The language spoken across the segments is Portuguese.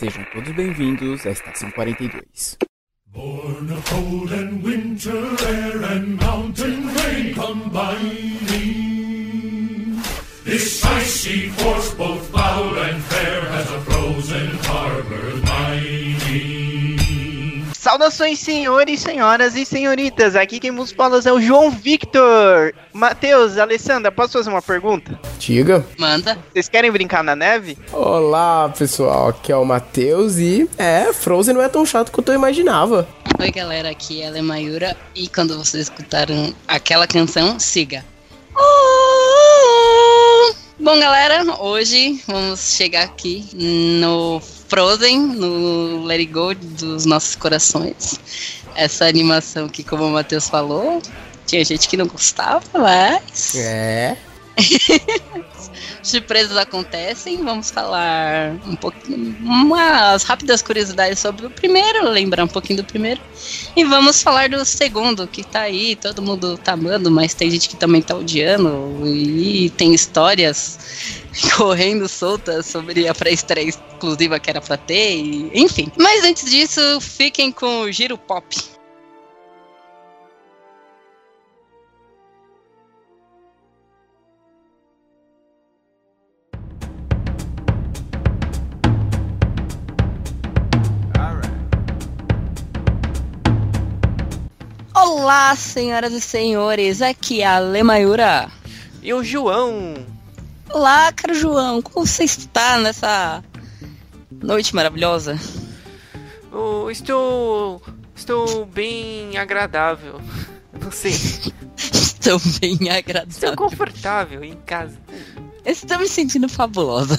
Sejam todos bem-vindos à Estação 42. Born of cold and winter Saudações, senhores, senhoras e senhoritas. Aqui quem vos fala é o João Victor. Matheus, Alessandra, posso fazer uma pergunta? Diga. Manda. Vocês querem brincar na neve? Olá, pessoal. Aqui é o Matheus e é, Frozen não é tão chato quanto eu imaginava. Oi, galera. Aqui é a Mayura. E quando vocês escutaram aquela canção, siga. Bom, galera, hoje vamos chegar aqui no Frozen, no Let It Go dos nossos corações. Essa animação que, como o Matheus falou, tinha gente que não gostava, mas. É. Surpresas acontecem, vamos falar um pouquinho, umas rápidas curiosidades sobre o primeiro, lembrar um pouquinho do primeiro, e vamos falar do segundo, que tá aí, todo mundo tá amando, mas tem gente que também tá odiando, e tem histórias correndo soltas sobre a pré-estreia exclusiva que era pra ter, e, enfim. Mas antes disso, fiquem com o Giro Pop. Olá, senhoras e senhores, aqui é a Lemayura. E o João? Olá, caro João, como você está nessa noite maravilhosa? Oh, estou. Estou bem agradável. Não sei. Estou bem Estou agradável. confortável em casa. Estou me sentindo fabulosa.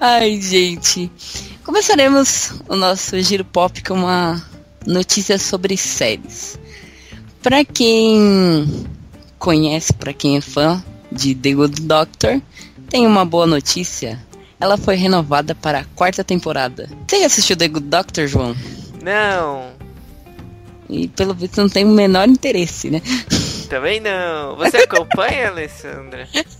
Ai, gente. Começaremos o nosso giro pop com uma notícia sobre séries. Pra quem conhece, pra quem é fã de The Good Doctor, tem uma boa notícia. Ela foi renovada para a quarta temporada. Você já assistiu The Good Doctor, João? Não, E pelo visto não tem o menor interesse, né? também não. Você acompanha, Alessandra?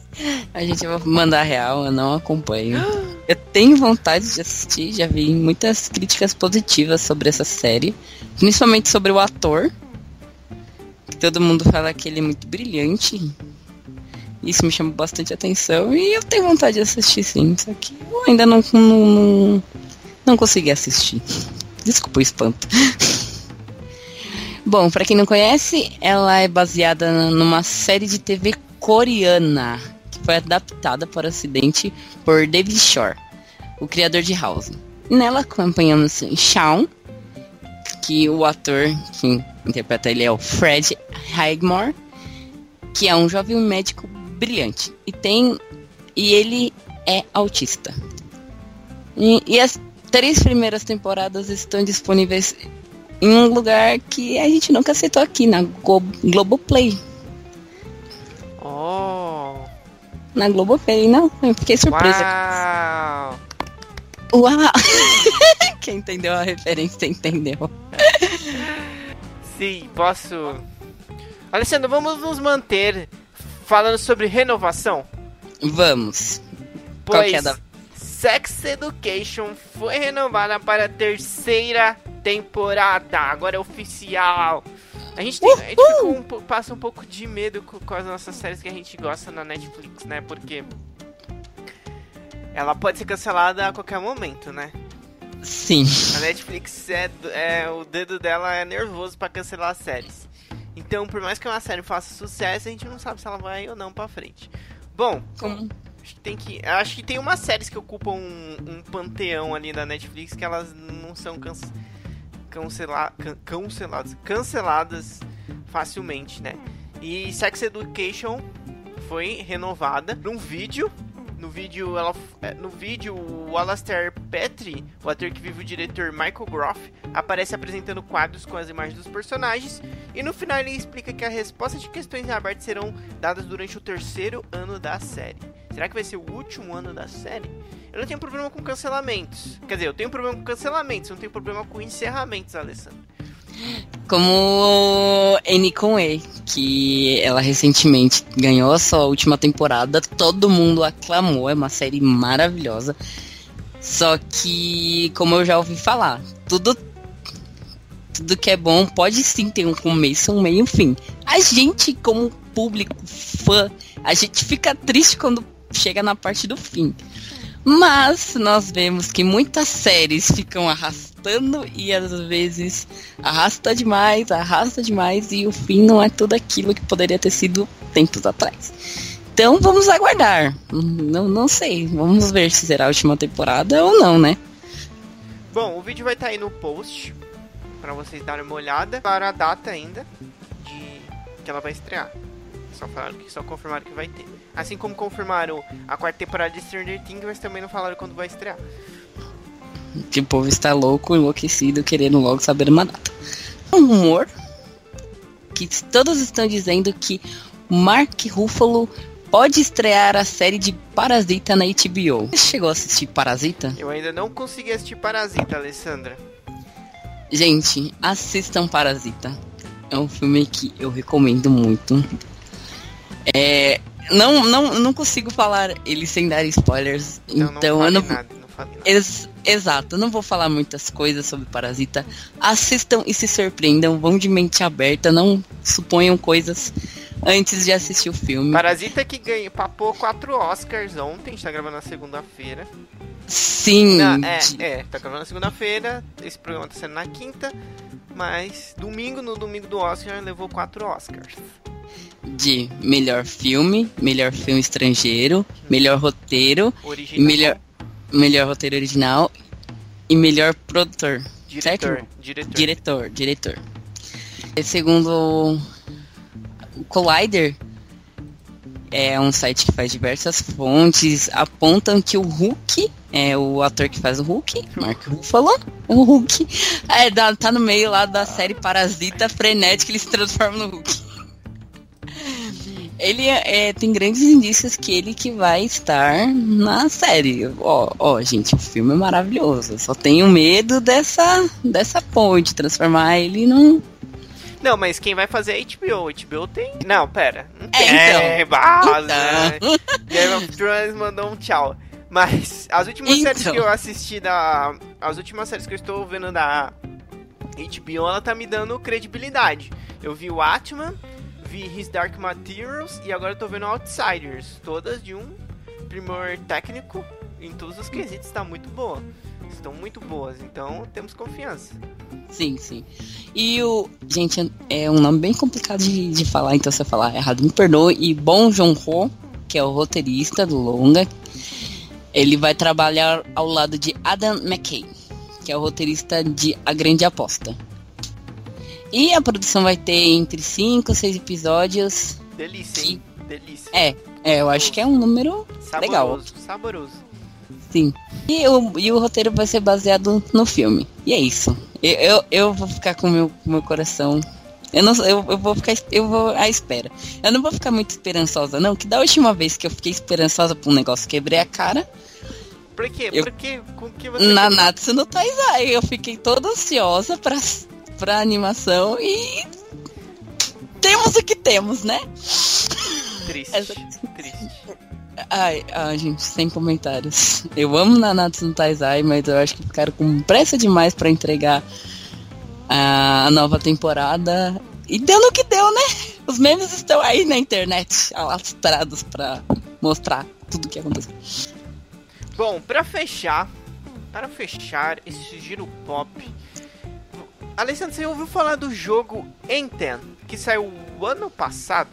A gente vai mandar real, eu não acompanho. Eu tenho vontade de assistir, já vi muitas críticas positivas sobre essa série, principalmente sobre o ator. Que todo mundo fala que ele é muito brilhante. Isso me chama bastante atenção e eu tenho vontade de assistir sim, só que eu ainda não, não, não, não consegui assistir. Desculpa o espanto. Bom, pra quem não conhece, ela é baseada numa série de TV coreana foi adaptada para o ocidente por David Shore, o criador de House. Nela acompanhamos Shawn, que o ator que interpreta ele é o Fred Highmore, que é um jovem médico brilhante e tem e ele é autista. E, e as três primeiras temporadas estão disponíveis em um lugar que a gente nunca aceitou aqui, na Go Globoplay. Oh, Na Globoplay, não, eu fiquei surpresa. uau. Uau! Quem entendeu a referência entendeu. Sim, posso. Alessandra, vamos nos manter falando sobre renovação. Vamos. Qual Pois é da- Sex Education foi renovada para a terceira temporada. Agora é oficial. A gente, tem, a gente um passa um pouco de medo com, com as nossas séries que a gente gosta na Netflix, né? Porque ela pode ser cancelada a qualquer momento, né? Sim. A Netflix é, é o dedo dela é nervoso pra cancelar as séries. Então, por mais que uma série faça sucesso, a gente não sabe se ela vai ou não pra frente. Bom, Como? acho que tem que, acho que tem umas séries que ocupam um, um panteão ali da Netflix que elas não são canc, cancela, can- canceladas, canceladas facilmente, né? E Sex Education foi renovada num vídeo. No vídeo, ela, é, no vídeo, o Alastair Petrie, o ator que vive o diretor Michael Groff, aparece apresentando quadros com as imagens dos personagens. E no final ele explica que a resposta de questões em aberto serão dadas durante o terceiro ano da série. Será que vai ser o último ano da série? Eu não tenho problema com cancelamentos. Quer dizer, eu tenho problema com cancelamentos, eu não tenho problema com encerramentos, Alessandro. Como Annie Conway, que ela recentemente ganhou a sua última temporada, todo mundo aclamou, é uma série maravilhosa. Só que, como eu já ouvi falar, tudo tudo que é bom pode sim ter um começo, um meio e um fim. A gente, como público, fã, a gente fica triste quando chega na parte do fim. Mas nós vemos que muitas séries ficam arrastando e às vezes arrasta demais, arrasta demais e o fim não é tudo aquilo que poderia ter sido tempos atrás. Então vamos aguardar. Não, não sei. Vamos ver se será a última temporada ou não, né? Bom, o vídeo vai estar aí no post para vocês darem uma olhada para a data ainda de que ela vai estrear. Só falaram que só confirmaram que vai ter. Assim como confirmaram a quarta temporada de Stranger Things, mas também não falaram quando vai estrear. Que o povo está louco, enlouquecido, querendo logo saber uma data. Um rumor que todos estão dizendo que Mark Ruffalo pode estrear a série de Parasita na HBO. Você chegou a assistir Parasita? Eu ainda não consegui assistir Parasita, Alessandra. Gente, assistam Parasita. É um filme que eu recomendo muito. É, não, não, não consigo falar ele sem dar spoilers. Então, então não eu não. nada, não fale nada. Ex- exato, eu não vou falar muitas coisas sobre Parasita. Assistam e se surpreendam, vão de mente aberta, não suponham coisas antes de assistir o filme. Parasita que ganhou, papou quatro Oscars ontem, a gente tá gravando na segunda-feira. Sim, Não, é, é, tá gravando na segunda-feira, esse programa tá sendo na quinta, mas domingo, no domingo do Oscar, levou quatro Oscars. De melhor filme, melhor filme estrangeiro, melhor roteiro, Original, melhor, melhor roteiro original e melhor produtor. diretor, certo? diretor. Diretor, diretor. E Segundo o Collider, é um site que faz diversas fontes, apontam que o Hulk, é o ator que faz o Hulk, Mark Ruffalo, o Hulk, é, tá no meio lá da série Parasita frenética, ele se transforma no Hulk. Ele é, tem grandes indícios que ele que vai estar na série. Ó, ó, gente, o filme é maravilhoso. Só tenho medo dessa, dessa ponte, transformar ele num. Não, mas quem vai fazer é a HBO. HBO tem. Não, pera. Não É, então. base, Então. né? Game of Thrones mandou um tchau. Mas as últimas Então. séries que eu assisti da. As últimas séries que eu estou vendo da HBO, ela tá me dando credibilidade. Eu vi o Atman, vi His Dark Materials e agora tô vendo Outsiders. Todas de um primor técnico em todos os quesitos, tá muito boa. Estão muito boas, então temos confiança. Sim, sim. E o. Gente, é um nome bem complicado de, de falar, então se eu falar errado, me perdoe. E Bong Joon-ho, que é o roteirista do longa, ele vai trabalhar ao lado de Adam McKay, que é o roteirista de A Grande Aposta. E a produção vai ter entre 5 e 6 episódios. Delícia, hein? Delícia. É, é, eu acho que é um número legal. Saboroso, saboroso. Sim. E o, e o roteiro vai ser baseado no filme. E é isso. Eu, eu, eu vou ficar com o meu, meu coração. Eu, não, eu, eu vou ficar eu vou à espera. Eu não vou ficar muito esperançosa, não. Que da última vez que eu fiquei esperançosa por um negócio, quebrei a cara. Por quê? Eu- Por quê? Com que você. Na Natsu no Taizai. Eu fiquei toda ansiosa pra, pra animação e. Temos o que temos, né? Triste. Essa- Triste. Ai, ai, gente, sem comentários. Eu amo Nanatsu no Taizai, mas eu acho que ficaram com pressa demais pra entregar a nova temporada. E deu no que deu, né? Os memes estão aí na internet, alastrados pra mostrar tudo o que aconteceu. Bom, pra fechar. Para fechar esse giro pop. Alessandro, você ouviu falar do jogo Enten, que saiu o ano passado?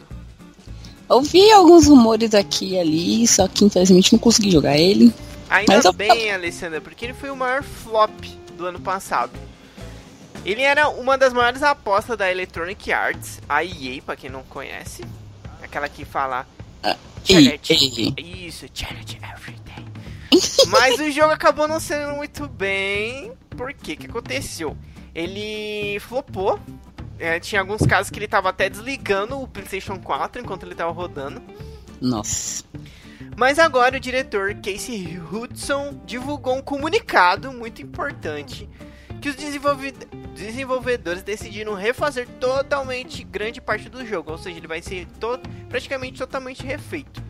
Ouvi alguns rumores aqui e ali, só que infelizmente não consegui jogar ele. Ainda Mas eu- bem, Alessandra, porque ele foi o maior flop do ano passado. Ele era uma das maiores apostas da Electronic Arts, a EA, pra quem não conhece. Aquela que fala. Charity. e, Isso, charity everything. Mas o jogo acabou não sendo muito bem. Por quê? O que aconteceu? Ele flopou. É, tinha alguns casos que ele tava até desligando o PlayStation 4 enquanto ele tava rodando. nossa. Mas agora o diretor Casey Hudson divulgou um comunicado muito importante que os desenvolve- desenvolvedores decidiram refazer totalmente grande parte do jogo, ou seja, ele vai ser to praticamente totalmente refeito.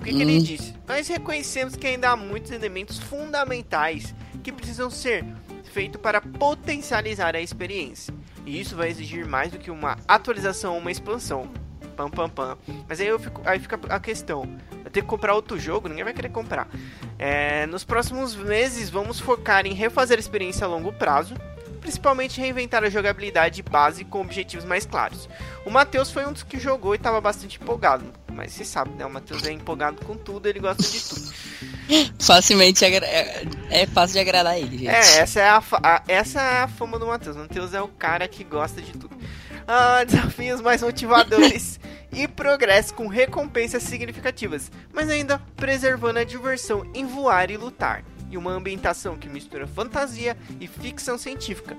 O que, que ele Hum. disse? Nós reconhecemos que ainda há muitos elementos fundamentais que precisam ser feitos para potencializar a experiência. E isso vai exigir mais do que uma atualização ou uma expansão. Pam, pam, pam. Mas aí, eu fico, aí fica a questão. Vai ter que comprar outro jogo? Ninguém vai querer comprar. É, nos próximos meses, vamos focar em refazer a experiência a longo prazo. Principalmente reinventar a jogabilidade base com objetivos mais claros. O Matheus foi um dos que jogou e estava bastante empolgado. Mas você sabe, né? O Matheus é empolgado com tudo, ele gosta de tudo. Facilmente é, é fácil de agradar ele, gente. É, essa é a, a- essa é a fama do Matheus. O Matheus é o cara que gosta de tudo. Ah, desafios mais motivadores e progresso com recompensas significativas, mas ainda preservando a diversão em voar e lutar. E uma ambientação que mistura fantasia e ficção científica.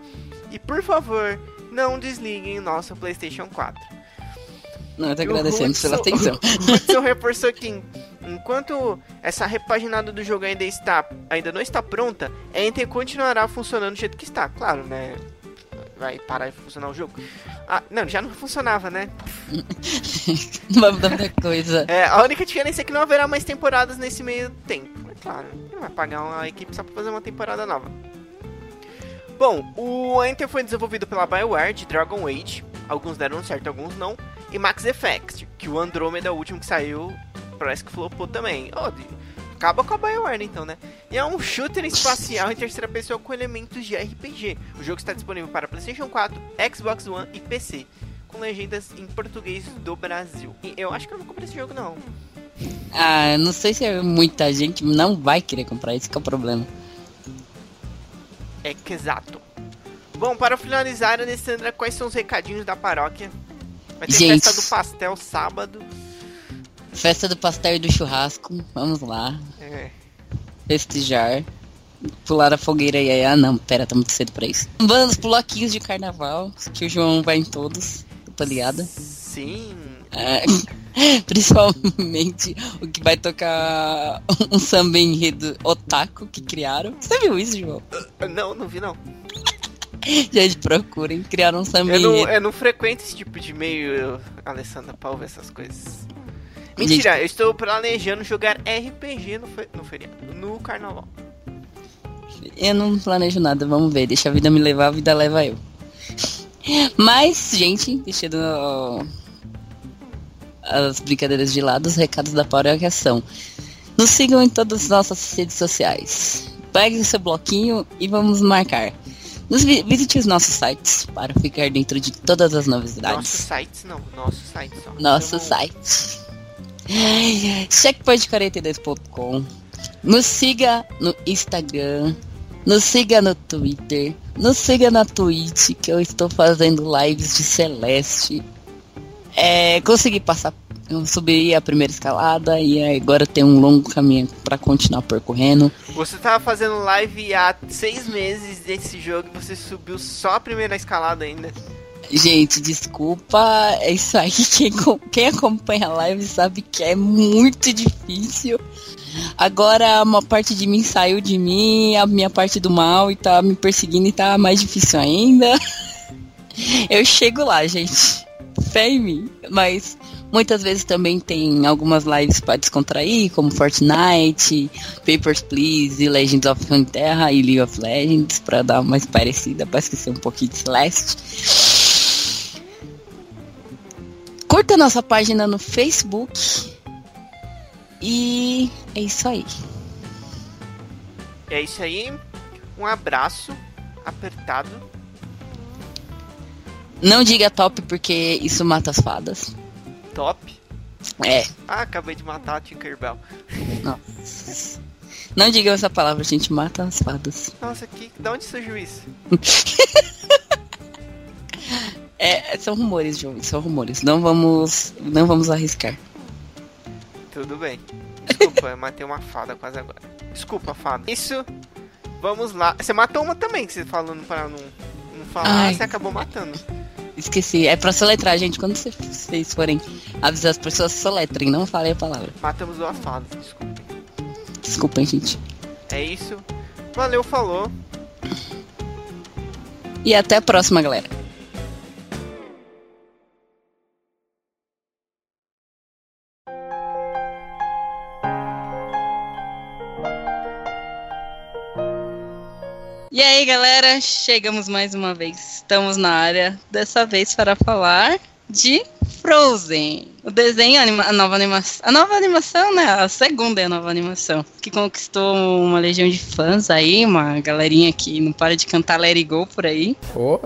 E por favor, não desliguem nosso PlayStation 4. Nós agradecemos pela atenção. O Hudson reforçou que enquanto essa repaginada do jogo ainda está ainda não está pronta, a Enter continuará funcionando do jeito que está. Claro, né? Vai parar de funcionar o jogo. Ah, não, já não funcionava, né? Não vai mudar muita coisa. É, a única diferença é que não haverá mais temporadas nesse meio tempo. É claro, não vai pagar uma equipe só pra fazer uma temporada nova. Bom, o Enter foi desenvolvido pela BioWare de Dragon Age. Alguns deram certo, alguns não. E Max Effect, que o Andromeda, o último que saiu, parece que flopou também. Oh, acaba com a BioWare então, né? E é um shooter espacial em terceira pessoa com elementos de RPG. O jogo está disponível para PlayStation 4, Xbox One e PC. Com legendas em português do Brasil. E eu acho que eu não comprei esse jogo, não. Ah, não sei se muita gente não vai querer comprar, esse que é o problema. É que exato. Bom, para finalizar, Alessandra, quais são os recadinhos da paróquia? Vai ter Gente. festa do pastel sábado. Festa do pastel e do churrasco, vamos lá, É. festejar. Pular a fogueira e aí, ah não, pera, tá muito cedo pra isso. Vamos bloquinhos de carnaval, que o João vai em todos, tô ligada. Sim. É, principalmente o que vai tocar um samba enredo otaku que criaram. Você viu isso, João? Não, não vi não. Gente, procurem, criaram um samba Eu não, enredo. eu não frequento esse tipo de meio, Alessandra, ouvir essas coisas. Mentira, eu estou planejando jogar RPG no, fe- no feriado, no carnaval. Eu não planejo nada, vamos ver. Deixa a vida me levar, a vida leva eu. Mas, gente, deixando as brincadeiras de lado, os recados da paróquia são. Nos sigam em todas as nossas redes sociais. Pegue o seu bloquinho e vamos marcar. Nos vi- visite os nossos sites para ficar dentro de todas as Nossos novidades. sites não, nosso site só. Nosso Eu não- site. Checkpoint42.com. Nos siga no Instagram. Nos siga no Twitter. Nos siga na Twitch, que eu estou fazendo lives de Celeste. É, consegui passar. Eu subi a primeira escalada e agora tem um longo caminho para continuar percorrendo. Você tava fazendo live há seis meses desse jogo e você subiu só a primeira escalada ainda. Gente, desculpa, é isso aí. Quem, quem acompanha a live sabe que é muito difícil. Agora uma parte de mim saiu de mim, a minha parte do mal e tá me perseguindo e tá mais difícil ainda. Eu chego lá, gente. Fé em mim. Mas muitas vezes também tem algumas lives para descontrair, como Fortnite, Papers, Please, Legends of Runeterra e League of Legends, para dar mais parecida, para esquecer um pouquinho de Celeste. Curta nossa página no Facebook. E é isso aí. É isso aí. Um abraço apertado. Não diga top porque isso mata as fadas. Top. É, Ah, acabei de matar a Tinkerbell. nossa. Não diga essa palavra, gente, mata as fadas. Nossa, que, da onde surgiu isso? É, são rumores, João, são rumores. Não vamos, não vamos arriscar. Tudo bem. Desculpa, eu matei uma fada quase agora. Desculpa, fada. Isso. Vamos lá. Você matou uma também, que você falando para não, não falar. Ai. Você acabou matando. Esqueci, é pra soletrar, gente. Quando cê- vocês forem avisar as pessoas, soletrem, não falem a palavra. Matamos duas fadas, desculpem. Desculpem, gente. É isso. Valeu, falou. E até a próxima, galera. E aí, galera, chegamos mais uma vez. Estamos na área, dessa vez para falar de Frozen. O desenho, a, anima- a nova animação, a nova animação, né? A segunda é a nova animação, que conquistou uma legião de fãs aí, uma galerinha que não para de cantar Let It Go por aí, Pô,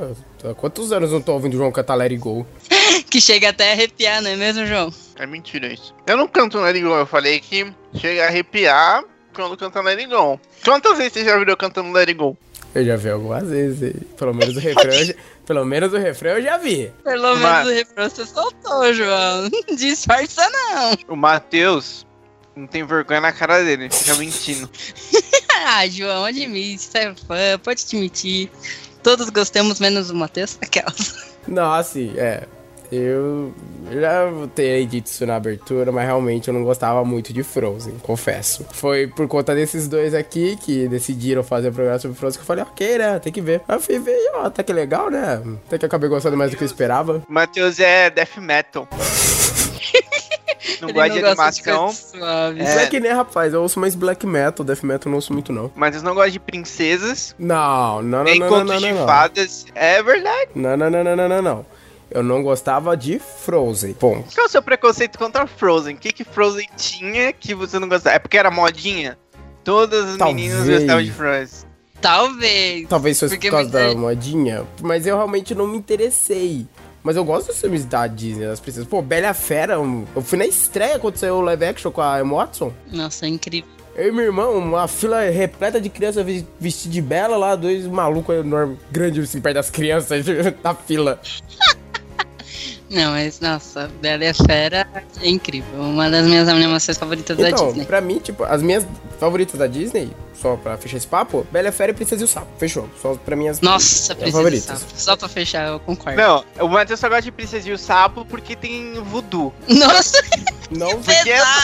há quantos anos eu não tô ouvindo o João cantar Let It Go? que chega até a arrepiar, não é mesmo, João? É mentira isso. Eu não canto Let It Go, eu falei que chega a arrepiar quando canta Let It Go. Quantas vezes você já viu eu cantando Let It Go? Eu já vi algumas vezes. Pelo menos o refrão, eu já- pelo menos o refrão eu já vi. Pelo Mas- menos o refrão você soltou, João. Disfarça não. O Matheus não tem vergonha na cara dele, fica mentindo. Ah, João, admite, você é fã, pode admitir. Todos gostamos, menos o Matheus. Aquelas. Não, assim, é. Eu já terei dito isso na abertura, mas realmente eu não gostava muito de Frozen, confesso. Foi por conta desses dois aqui que decidiram fazer o programa sobre Frozen que eu falei, ok, né? Tem que ver. Aí eu fui ver e, ó, até que legal, né? Até que eu acabei gostando mais do que eu esperava. Matheus é death metal. não gosta de animação. suaves. É. É que nem, rapaz, eu ouço mais black metal, death metal eu não ouço muito, não. Matheus não gosta de princesas, Não, não, não, nem não, não, contos não, de não, não. fadas. É verdade. Não, não, não, não, não, não, não. Eu não gostava de Frozen. Ponto. Qual é o seu preconceito contra Frozen? O que, que Frozen tinha que você não gostava? É porque era modinha? Todas as Talvez. meninas gostavam de Frozen. Talvez. Talvez fosse Porque por causa da modinha, mas eu realmente não me interessei. Mas eu gosto dos filmes da Disney, das princesas. Pô, Bela e a Fera, eu fui na estreia quando saiu o live action com a Emma Watson. Nossa, é incrível. Eu e meu irmão, uma fila repleta de crianças ves- vestidas de Bela lá, dois malucos enormes, grandes assim, perto das crianças, na fila. Não, mas nossa, Bela e a Fera é incrível. Uma das minhas animações favoritas da Então, Disney. pra mim, tipo, as minhas favoritas da Disney, só pra fechar esse papo, Bela e a Fera e Princesa e o Sapo. Fechou. Só pra mim as Nossa, minhas Princesa favoritas. Sapo. Só pra fechar, eu concordo. Não, o Matheus só gosta de Princesa e o Sapo porque tem voodoo. Nossa, Não, Porque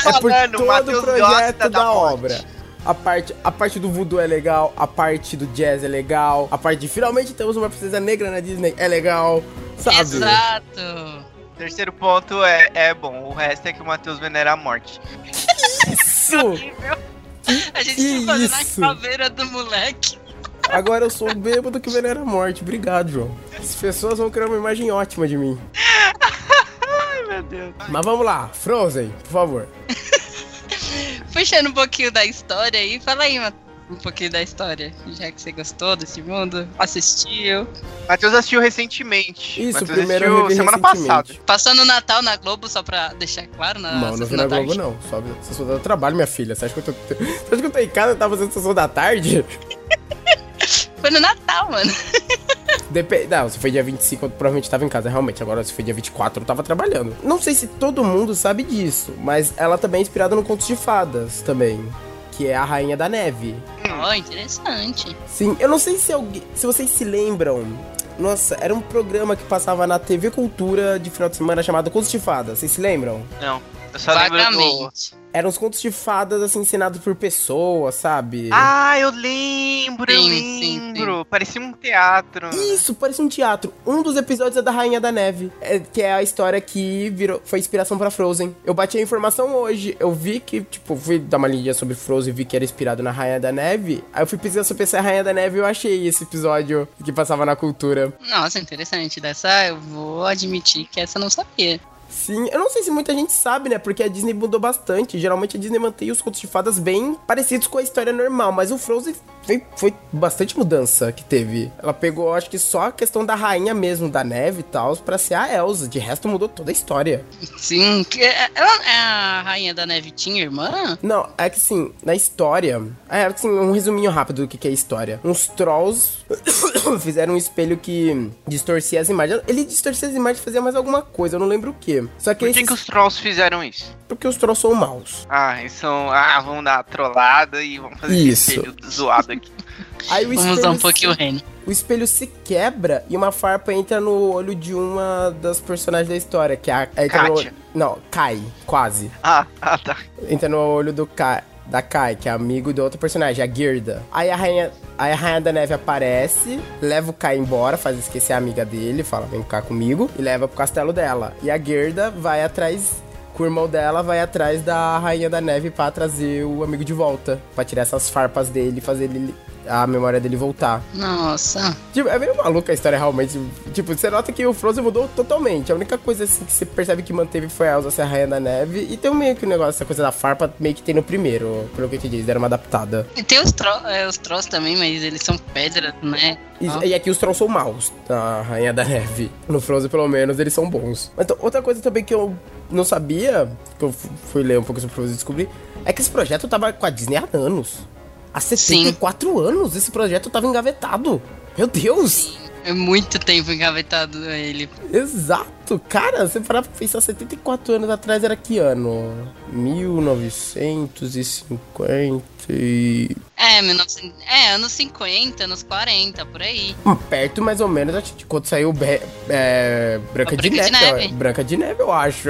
tô É por o todo o projeto da, da morte. obra. A parte, a parte do voodoo é legal, a parte do jazz é legal, a parte de finalmente temos uma princesa negra na Disney é legal, sabe? exato. Terceiro ponto é, é bom, o resto é que o Matheus venera a morte. Isso! A gente Que tá fazendo isso? a caveira do moleque. Agora eu sou o bêbado que venera a morte. Obrigado, João. As pessoas vão criar uma imagem ótima de mim. Ai, meu Deus. Mas vamos lá, Frozen, por favor. Puxando um pouquinho da história aí, fala aí, Mat- um pouquinho da história. Já que você gostou desse mundo, assistiu. Matheus assistiu recentemente. Isso, Matheus primeiro eu assistiu revi semana passada. Passou no Natal na Globo, só pra deixar claro, na não, não vi sessão na da Globo, não. Só se eu do trabalho, minha filha. Você acha que eu tô, você acha que eu tô em casa e tava fazendo sessão da tarde? Foi no Natal, mano. Dep não, se foi dia 25, eu provavelmente tava em casa, realmente. Agora, se foi dia 24, eu tava trabalhando. Não sei se todo mundo sabe disso, mas ela também é inspirada no Contos de Fadas também. Que é a Rainha da Neve. Ó, interessante. Sim, eu não sei se, alguém, se vocês se lembram. Nossa, era um programa que passava na TV Cultura de final de semana chamado Contos de Fadas. Vocês se lembram? Não, eu só lembro do... Vagamente. Eram os contos de fadas, assim, ensinados por pessoas, sabe? Ah, eu lembro, eu Sim, sim, lembro. Parecia um teatro. Isso, parece um teatro. Um dos episódios é da Rainha da Neve, é- que é a história que virou, foi inspiração pra Frozen. Eu bati a informação hoje, eu vi que, tipo, fui dar uma lidinha sobre Frozen e vi que era inspirado na Rainha da Neve. Aí eu fui pesquisar sobre essa Rainha da Neve e eu achei esse episódio que passava na cultura. Nossa, interessante. Dessa eu vou admitir que essa eu não sabia. Sim, eu não sei se muita gente sabe, né? Porque a Disney mudou bastante. Geralmente a Disney mantém os contos de fadas bem parecidos com a história normal, mas o Frozen foi, foi bastante mudança que teve. Ela pegou, acho que só a questão da rainha mesmo, da neve e tal, pra ser a Elsa. De resto, mudou toda a história. Sim, que é- ela é a Rainha da Neve tinha irmã? Não, é que assim, na história. É, assim, um resuminho rápido do que que é a história. Uns trolls fizeram um espelho que distorcia as imagens. Ele distorcia as imagens e fazia mais alguma coisa, eu não lembro o que. Só que, Por que, esses... que os trolls fizeram isso? Porque os trolls são maus. Ah, eles são. Ah, vamos dar uma trollada e vamos fazer Isso. espelho zoado aqui. Aí o Vamos espelho dar um se- pouquinho o reino. O espelho se quebra e uma farpa entra no olho de uma das personagens da história, que é a. Entra no Não, Kai, quase. Ah, ah tá. Entra no olho do Kai. Da Kai, que é amigo do outro personagem, a Girda. Aí a rainha, aí a rainha da neve aparece, leva o Kai embora, faz esquecer a amiga dele, fala, vem cá comigo, e leva pro castelo dela. E a Girda vai atrás, o irmão dela, vai atrás da rainha da neve pra trazer o amigo de volta. Pra tirar essas farpas dele e fazer ele a memória dele voltar. Nossa. Tipo, é meio maluca a história realmente. Tipo, você nota que o Frozen mudou totalmente. A única coisa assim que você percebe que manteve foi a Elsa ser a rainha da neve. E tem meio que o negócio, essa coisa da farpa, meio que tem no primeiro, pelo que eu te disse, deram uma adaptada. E tem os, tro é, os trolls também, mas eles são pedras, né? E, e aqui os trolls são maus, a Rainha da Neve. No Frozen, pelo menos, eles são bons. Então, outra coisa também que eu não sabia, que eu fu- fui ler um pouco sobre o e descobri, é que esse projeto tava com a Disney há anos. Há 74 anos esse projeto tava engavetado. Meu Deus! É muito tempo engavetado ele. Exato! Cara, você parar pra pensar, 74 anos atrás era que ano? 1950 e... É, 1900, é, anos 50, anos 40, por aí. Hum, Perto mais ou menos acho que quando saiu Be- é, Branca, de, Branca de Neve, Neve. ó. Branca de Neve, eu acho.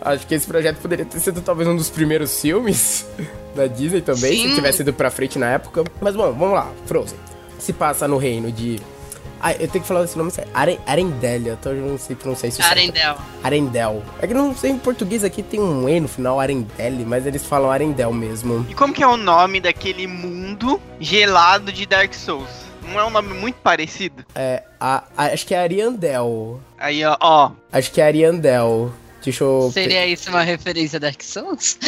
Acho que esse projeto poderia ter sido talvez um dos primeiros filmes da Disney também, se Sim. tivesse ido pra frente na época. Mas bom, vamos lá, Frozen. Se passa no reino de. Ah, eu tenho que falar esse nome certo. Aren- Arendelle, então eu não sei pronunciar isso certo. Arendelle. Arendelle. É que não sei em português aqui tem um E no final, Arendelle, mas eles falam Arendelle mesmo. E como que é o nome daquele mundo gelado de Dark Souls? Não é um nome muito parecido? É, a, a- acho que é Ariandel. Aí, ó, ó. Acho que é Ariandel. Deixa eu. Seria isso uma referência a Dark Souls?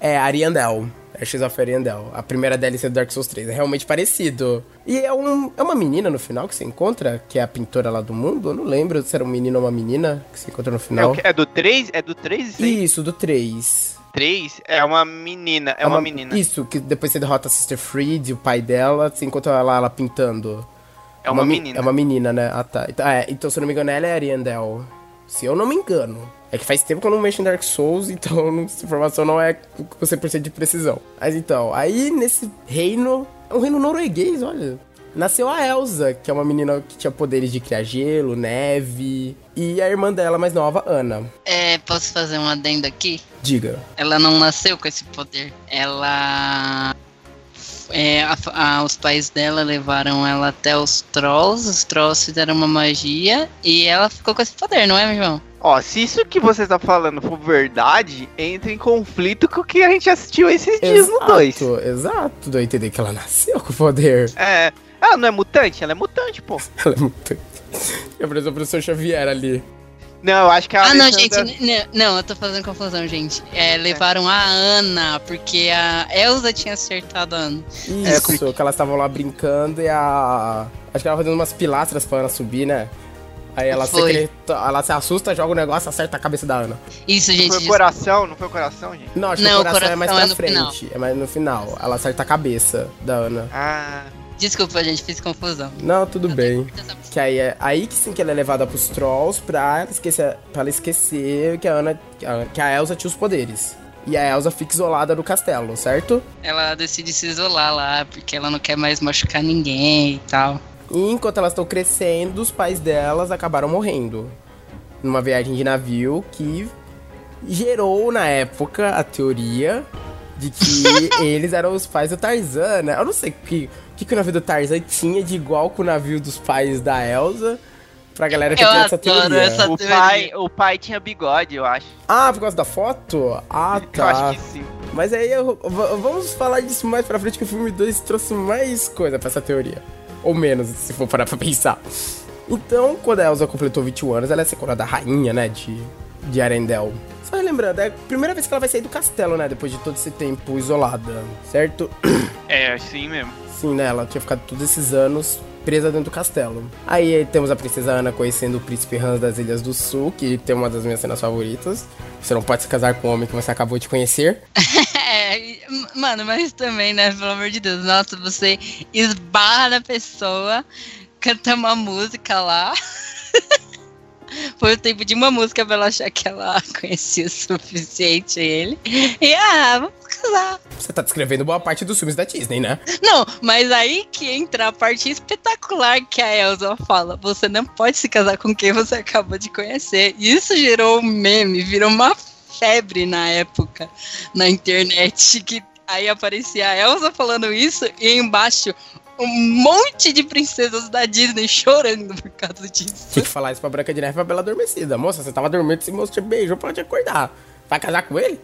É, Ariandel. Ashes of Ariandel. A primeira DLC do Dark Souls 3. É realmente parecido. E é, um, é uma menina no final que você encontra, que é a pintora lá do mundo. Eu não lembro se era um menino ou uma menina que você encontra no É, final. que- é do 3? É do 3 isso aí? Isso, do 3. 3 é uma menina. É, uma, menina. Isso, que depois você derrota a Sister Freed, o pai dela, você encontra ela, ela pintando. É uma mi- menina. É uma menina, né? Ah, tá. Então, é, então, se eu não me engano, ela é Ariandel. Se eu não me engano. É que faz tempo que eu não mexo em Dark Souls, então essa informação não é com 100% de precisão. Mas então, aí nesse reino, é um reino norueguês, olha. Nasceu a Elsa, que é uma menina que tinha poderes de criar gelo, neve. E a irmã dela mais nova, Ana. É, posso fazer um adendo aqui? Diga. Ela não nasceu com esse poder. Ela. é, a- a- os pais dela levaram ela até os trolls. Os trolls fizeram uma magia e ela ficou com esse poder, não é, meu irmão? Ó, se isso que você tá falando for verdade, entra em conflito com o que a gente assistiu esses dias no 2. Exato, a entender que ela nasceu com poder. É. Ela não é mutante? Ela é mutante, pô. Ela é muito. Eu pareço o professor Xavier ali. Não, eu acho que a Ah, não, Alessandra- gente, n- não, eu tô fazendo confusão, gente. É, levaram a Ana, porque a Elsa tinha acertado a Ana. Isso, que elas estavam lá brincando e a. Acho que ela fazendo umas pilastras pra Ana subir, né? Aí ela ela se assusta, joga o negócio, acerta a cabeça da Ana. Isso, Não gente. foi o coração? Não foi o coração, gente? Não, acho Não, que o o coração, é mais coração pra é no frente. É mais no final. Ela acerta a cabeça da Ana. Ah. Desculpa, gente, fiz confusão. Não, tudo bem. Essa- Que aí é aí que sim que ela é levada pros trolls pra ela esquecer, pra ela esquecer que a Ana. Que a Elsa tinha os poderes. E a Elsa fica isolada no castelo, certo? Ela decide se isolar lá, porque ela não quer mais machucar ninguém e tal. E enquanto elas estão crescendo, os pais delas acabaram morrendo. Numa viagem de navio que gerou na época a teoria de que eles eram os pais do Tarzan, né? Eu não sei o que, o que, que o navio do Tarzan tinha de igual com o navio dos pais da Elsa. Pra galera que Eu tinha essa teoria. essa- O teoria. pai, o pai tinha bigode, eu acho. Ah, por causa da foto? Ah, Eu tá. acho que sim. Mas aí eu- vamos falar disso mais pra frente que o filme 2 trouxe mais coisa pra essa teoria. Ou menos, se for parar pra pensar. Então, quando a Elsa completou 21 anos, ela é secundada rainha, né, de, de Arendelle. Só lembrando, é a primeira vez que ela vai sair do castelo, né, depois de todo esse tempo isolada, certo? É, assim mesmo. Sim, né, ela tinha ficado todos esses anos presa dentro do castelo. Aí temos a princesa Ana conhecendo o príncipe Hans das Ilhas do Sul, que tem uma das minhas cenas favoritas. Você não pode se casar com um homem que você acabou de conhecer. É, mano, mas também, né, pelo amor de Deus, nossa, você esbarra na pessoa, canta uma música lá. Foi o tempo de uma música pra ela achar que ela conhecia o suficiente ele. E ah, vamos casar. Você tá descrevendo boa parte dos filmes da Disney, né? Não, mas aí que entra a parte espetacular que a Elsa fala. Você não pode se casar com quem você acabou de conhecer. Isso gerou um meme, virou uma febre na época na internet. Que aí aparecia a Elsa falando isso e embaixo um monte de princesas da Disney chorando por causa disso. Tinha que falar isso pra Branca de Neve pra Bela Adormecida. Moça, você tava dormindo, esse moço te beijou, pode acordar. Vai casar com ele?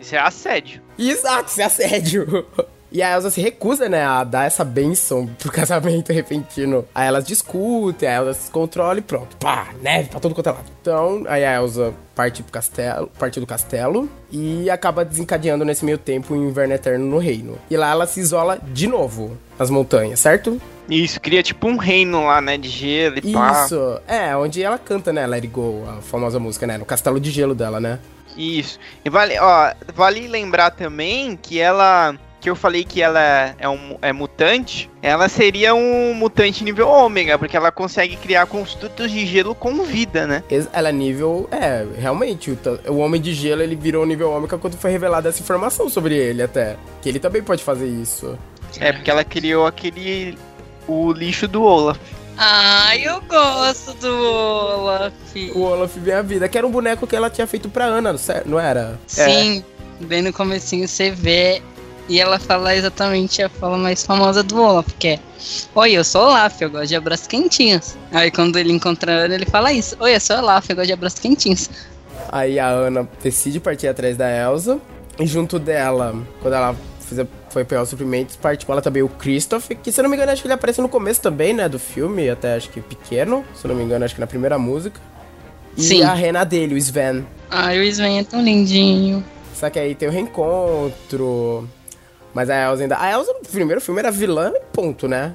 Isso é assédio. Exato, isso é assédio. E a Elsa se recusa, né, a dar essa benção pro casamento repentino. Aí elas discutem, aí elas se controlam e pronto. Pá, neve pra todo quanto é lado. Então, aí a Elsa parte pro castelo, parte do castelo e acaba desencadeando nesse meio tempo o inverno eterno no reino. E lá ela se isola de novo nas montanhas, certo? Isso, cria tipo um reino lá, né? De gelo e pá. Isso, é, onde ela canta, né, Let It Go, a famosa música, né, no castelo de gelo dela, né? Isso. E vale, ó, vale lembrar também que ela. Que eu falei que ela é, um, é mutante. Ela seria um mutante nível ômega, porque ela consegue criar construtos de gelo com vida, né? Ela é nível. É, realmente. O, o Homem de Gelo ele virou nível ômega quando foi revelada essa informação sobre ele, até. Que ele também pode fazer isso. É, porque ela criou aquele. O lixo do Olaf. Ai, eu gosto do Olaf. O Olaf vem a vida, que era um boneco que ela tinha feito pra Ana, não não era? Sim, bem no comecinho você vê e ela fala exatamente a fala mais famosa do Olaf, que é Oi, eu sou o Olaf, eu gosto de abraços quentinhos. Aí quando ele encontra a Ana, ele fala isso. Oi, eu sou o Olaf, eu gosto de abraços quentinhos. Aí a Ana decide partir atrás da Elsa. E junto dela, quando ela foi pegar os suprimentos, parte com ela também o Christoph, que se eu não me engano, acho que ele aparece no começo também, né, do filme, até acho que pequeno, se eu não me engano, acho que na primeira música. E Sim. a rena dele, o Sven. Ai, o Sven é tão lindinho. Só que aí tem o reencontro. Mas a Elsa ainda. A Elsa no primeiro filme era vilã e ponto, né?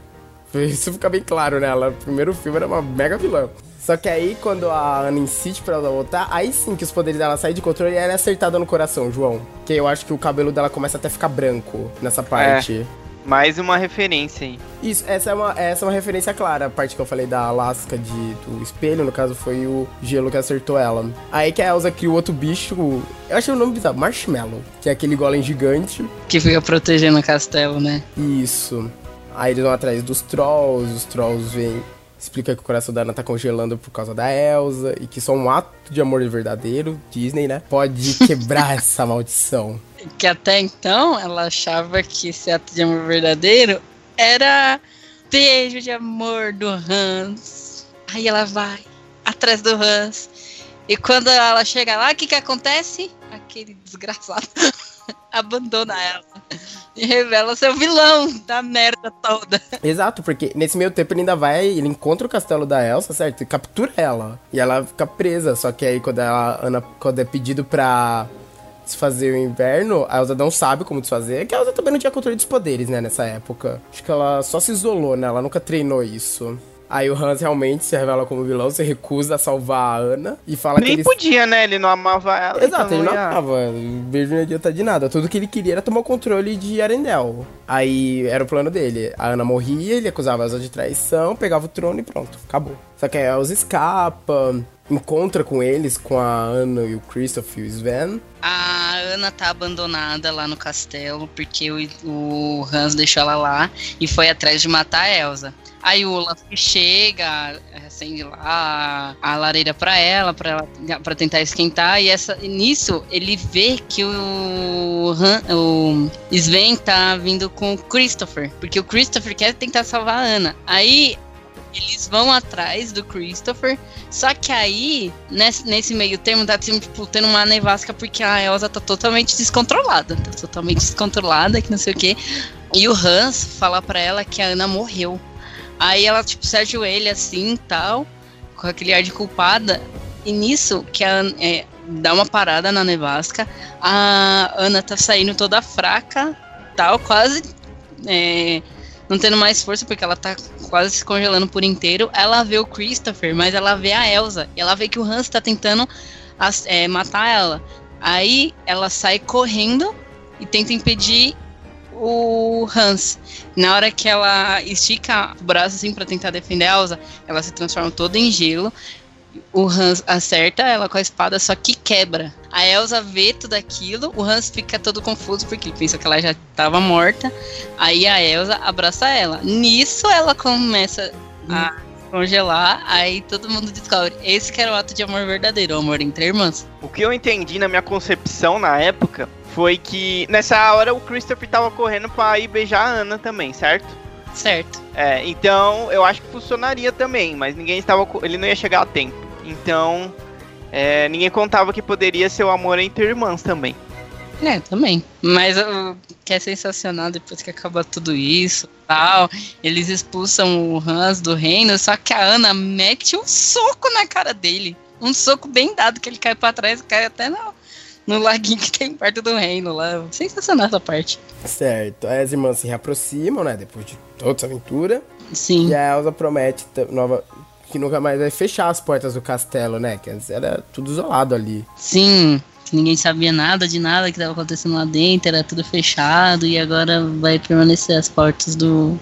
Isso fica bem claro nela. No primeiro filme era uma mega vilã. Só que aí, quando a Ana insiste pra ela voltar, aí sim que os poderes dela saem de controle e ela é acertada no coração, João. Que eu acho que o cabelo dela começa até a ficar branco nessa parte. Mais uma referência aí. Isso, essa é, uma, essa é uma referência clara. A parte que eu falei da lasca de, do espelho, no caso, foi o gelo que acertou ela. Aí que a Elsa cria o outro bicho. Eu achei o nome bizarro, Marshmallow. Que é aquele golem gigante. Que fica protegendo o castelo, né? Isso. Aí eles vão atrás dos trolls, os trolls vêm. Explica que o coração da Ana tá congelando por causa da Elsa e que só um ato de amor verdadeiro, Disney, né? Pode quebrar essa maldição. Que até então ela achava que esse ato de amor verdadeiro era beijo de amor do Hans. Aí ela vai atrás do Hans. E quando ela chega lá, o que que acontece? Aquele desgraçado abandona ela e revela ser o vilão da merda toda. Exato, porque nesse meio tempo ele ainda vai, ele encontra o castelo da Elsa, certo? E captura ela. E ela fica presa. Só que aí quando a Ana, quando é pedido pra desfazer o inverno, a Elsa não sabe como desfazer, que a Elsa também não tinha controle dos poderes, né, nessa época. Acho que ela só se isolou, né? Ela nunca treinou isso. Aí o Hans realmente se revela como vilão, se recusa a salvar a Ana e fala que Nem podia, né? Ele não amava ela. Exato, então ele não ia- amava. O beijo não adianta de nada. Tudo que ele queria era tomar o controle de Arendelle. Aí era o plano dele. A Ana morria, ele acusava a Elsa de traição, pegava o trono e pronto, acabou. Só que aí a Elsa escapa, encontra com eles, com a Ana e o Christoph e o Sven. A Ana tá abandonada lá no castelo porque o, o Hans deixou ela lá e foi atrás de matar a Elsa. Aí o Olaf chega, acende lá a lareira pra ela, pra tentar esquentar, e, essa, nisso ele vê que o, Han- o Sven tá vindo com o Christopher, porque o Christopher quer tentar salvar a Ana. Aí eles vão atrás do Christopher, só que aí, nesse, nesse meio termo, tá tipo, tendo uma nevasca porque a Elsa tá totalmente descontrolada. Tá totalmente descontrolada, que não sei o quê. E o Hans fala pra ela que a Ana morreu. Aí ela, tipo, se ajoelha assim tal, com aquele ar de culpada. E nisso, que a é, dá uma parada na nevasca, a Ana tá saindo toda fraca, tal, quase. é, não tendo mais força, porque ela tá quase se congelando por inteiro. Ela vê o Christopher, mas ela vê a Elsa. E ela vê que o Hans tá tentando as- é, matar ela. Aí ela sai correndo e tenta impedir o Hans. Na hora que ela estica o braço assim pra tentar defender a Elsa, ela se transforma toda em gelo. O Hans acerta ela com a espada, só que quebra. A Elsa vê tudo aquilo, o Hans fica todo confuso porque ele pensa que ela já estava morta. Aí a Elsa abraça ela. Nisso ela começa a congelar, aí todo mundo descobre. Esse que era o ato de amor verdadeiro, o amor entre irmãs. O que eu entendi na minha concepção na época foi que nessa hora o Christopher tava correndo pra ir beijar a Ana também, certo? Certo. É, então eu acho que funcionaria também, mas ninguém estava. Ele não ia chegar a tempo. Então, é, ninguém contava que poderia ser o amor entre irmãs também. É, também. Mas o que é sensacional depois que acaba tudo isso tal, eles expulsam o Hans do reino, só que a Ana mete um soco na cara dele. Um soco bem dado, que ele cai pra trás, cai até no, no laguinho que tem perto do reino lá. Sensacional essa parte. Certo. Aí as irmãs se reaproximam, né? Depois de toda essa aventura. Sim. E a Elsa promete nova. Que nunca mais vai fechar as portas do castelo, né? Que antes era tudo isolado ali. Sim, ninguém sabia nada de nada que estava acontecendo lá dentro, era tudo fechado e agora vai permanecer as portas do,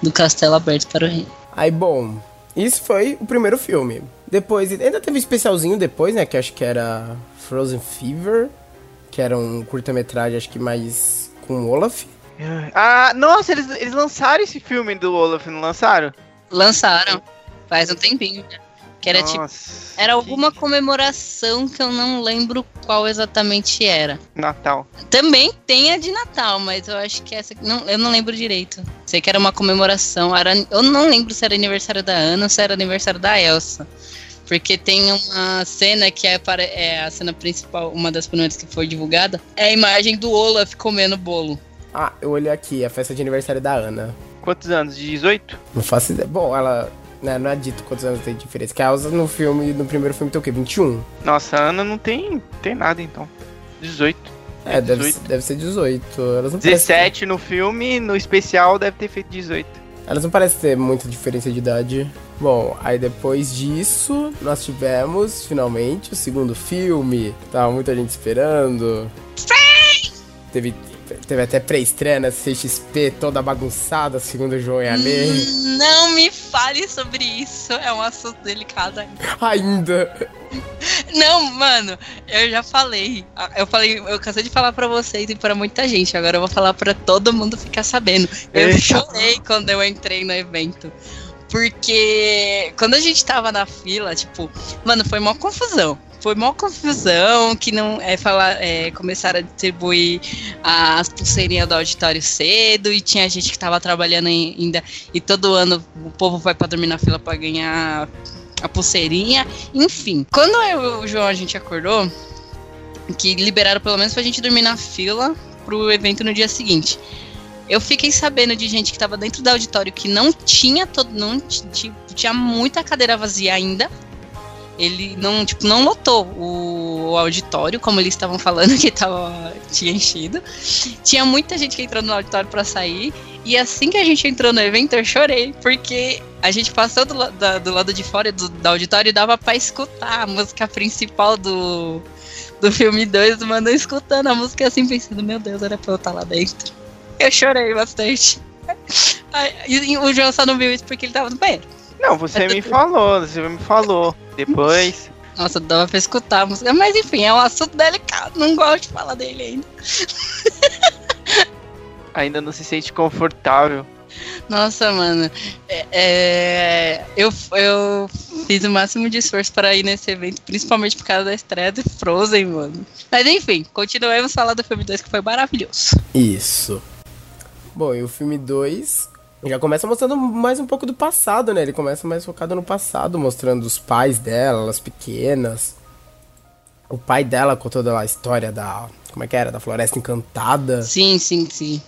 do castelo abertas para o rei. Aí, bom, isso foi o primeiro filme. Depois, ainda teve um especialzinho depois, né? Que acho que era Frozen Fever, que era um curta-metragem, acho que mais com o Olaf. Ah, nossa, eles, eles lançaram esse filme do Olaf, não lançaram? Lançaram faz um tempinho já. Que era tipo. Nossa, Era que alguma comemoração que eu não lembro qual exatamente era. Natal. Também tem a de Natal, mas eu acho que essa. Não, eu não lembro direito. Sei que era uma comemoração. Era, eu não lembro se era aniversário da Ana ou se era aniversário da Elsa. Porque tem uma cena que é, para, é a cena principal, uma das primeiras que foi divulgada, é a imagem do Olaf comendo bolo. Ah, eu olhei aqui, a festa de aniversário da Ana. Quantos anos? De 18? Não faço ideia. Bom, ela. Né, não é dito quantos anos tem de diferença. Que a Elsa no filme, no primeiro filme tem o quê? 21? Nossa, a Ana não tem, tem nada então. 18. É, deve, 18. deve ser 18. Elas não, parecem, 17 no filme, no especial deve ter feito 18. Elas não parecem ter muita diferença de idade. Bom, aí depois disso, nós tivemos finalmente o segundo filme. Tava muita gente esperando. Teve, teve até pré-estreia na CXP toda bagunçada, segundo o João e a Lê. Não me fale sobre isso, é um assunto delicado ainda. Ainda. Não, mano, eu já falei. Eu falei, eu cansei de falar pra vocês e pra muita gente. Agora eu vou falar pra todo mundo ficar sabendo. Eu Eita. chorei quando eu entrei no evento. Porque quando a gente tava na fila, tipo, mano, foi uma confusão. Foi uma confusão que não é falar, é, começaram a distribuir as pulseirinhas do auditório cedo e tinha gente que tava trabalhando ai- ainda e todo ano o povo vai pra dormir na fila pra ganhar a pulseirinha. Enfim, quando eu o João a gente acordou, que liberaram pelo menos pra gente dormir na fila pro evento no dia seguinte. Eu fiquei sabendo de gente que tava dentro do auditório que não tinha todo. Não ti- ti- tinha muita cadeira vazia ainda. Ele não, tipo, não lotou o, o auditório, como eles estavam falando que tava, tinha enchido. Tinha muita gente que entrou no auditório pra sair. E assim que a gente entrou no evento, eu chorei, porque a gente passou do, da- do lado de fora do, do auditório e dava pra escutar a música principal do, do filme 2, mano, eu escutando a música assim, pensando, meu Deus, era pra eu estar lá dentro. Eu chorei bastante. E o João só não viu isso porque ele tava no banheiro. Não, você me falou, você me falou. Depois. Nossa, dava pra escutar a música. Mas enfim, é um assunto delicado, não gosto de falar dele ainda. Ainda não se sente confortável. Nossa, mano. é- é, eu, eu fiz o máximo de esforço para ir nesse evento, principalmente por causa da estreia do Frozen, mano. Mas enfim, continuemos a falar do filme 2 que foi maravilhoso. Isso. Bom, e o filme 2 já começa mostrando mais um pouco do passado, né? Ele começa mais focado no passado, mostrando os pais dela, elas pequenas. O pai dela com toda a história da. Como é que era? Da Floresta Encantada. Sim, sim, sim.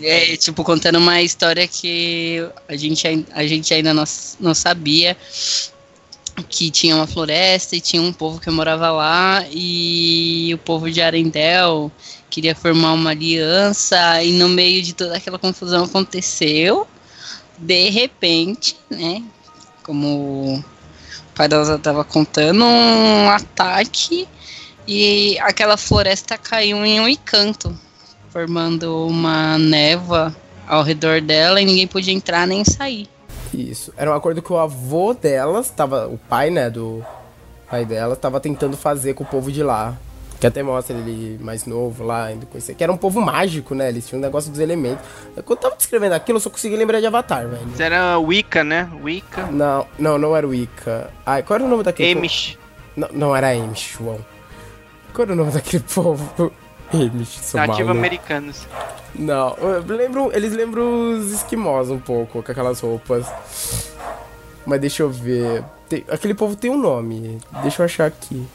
É, tipo, contando uma história que a gente, a gente ainda não, não sabia que tinha uma floresta e tinha um povo que morava lá e o povo de Arendelle queria formar uma aliança e no meio de toda aquela confusão aconteceu de repente, né, como o pai dela estava contando, um ataque e aquela floresta caiu em um encanto formando uma névoa ao redor dela e ninguém podia entrar nem sair. Isso. Era um acordo que o avô delas, tava, o pai, né, do pai dela, tava tentando fazer com o povo de lá. Que até mostra ele mais novo lá, indo conhecer. Que era um povo mágico, né? Eles tinham um negócio dos elementos. Quando eu tava descrevendo aquilo, eu só consegui lembrar de Avatar, velho. Isso era Wicca, né? Wicca. Não, não, não era o Ica. Ai, qual era o nome daquele povo? Amish. Não, não era Amish, João. Qual era o nome daquele povo? Amish, sou Nativo americanos. Não, eu lembro, eles lembram os esquimós um pouco, com aquelas roupas. Mas deixa eu ver. Tem- aquele povo tem um nome. Deixa eu achar aqui.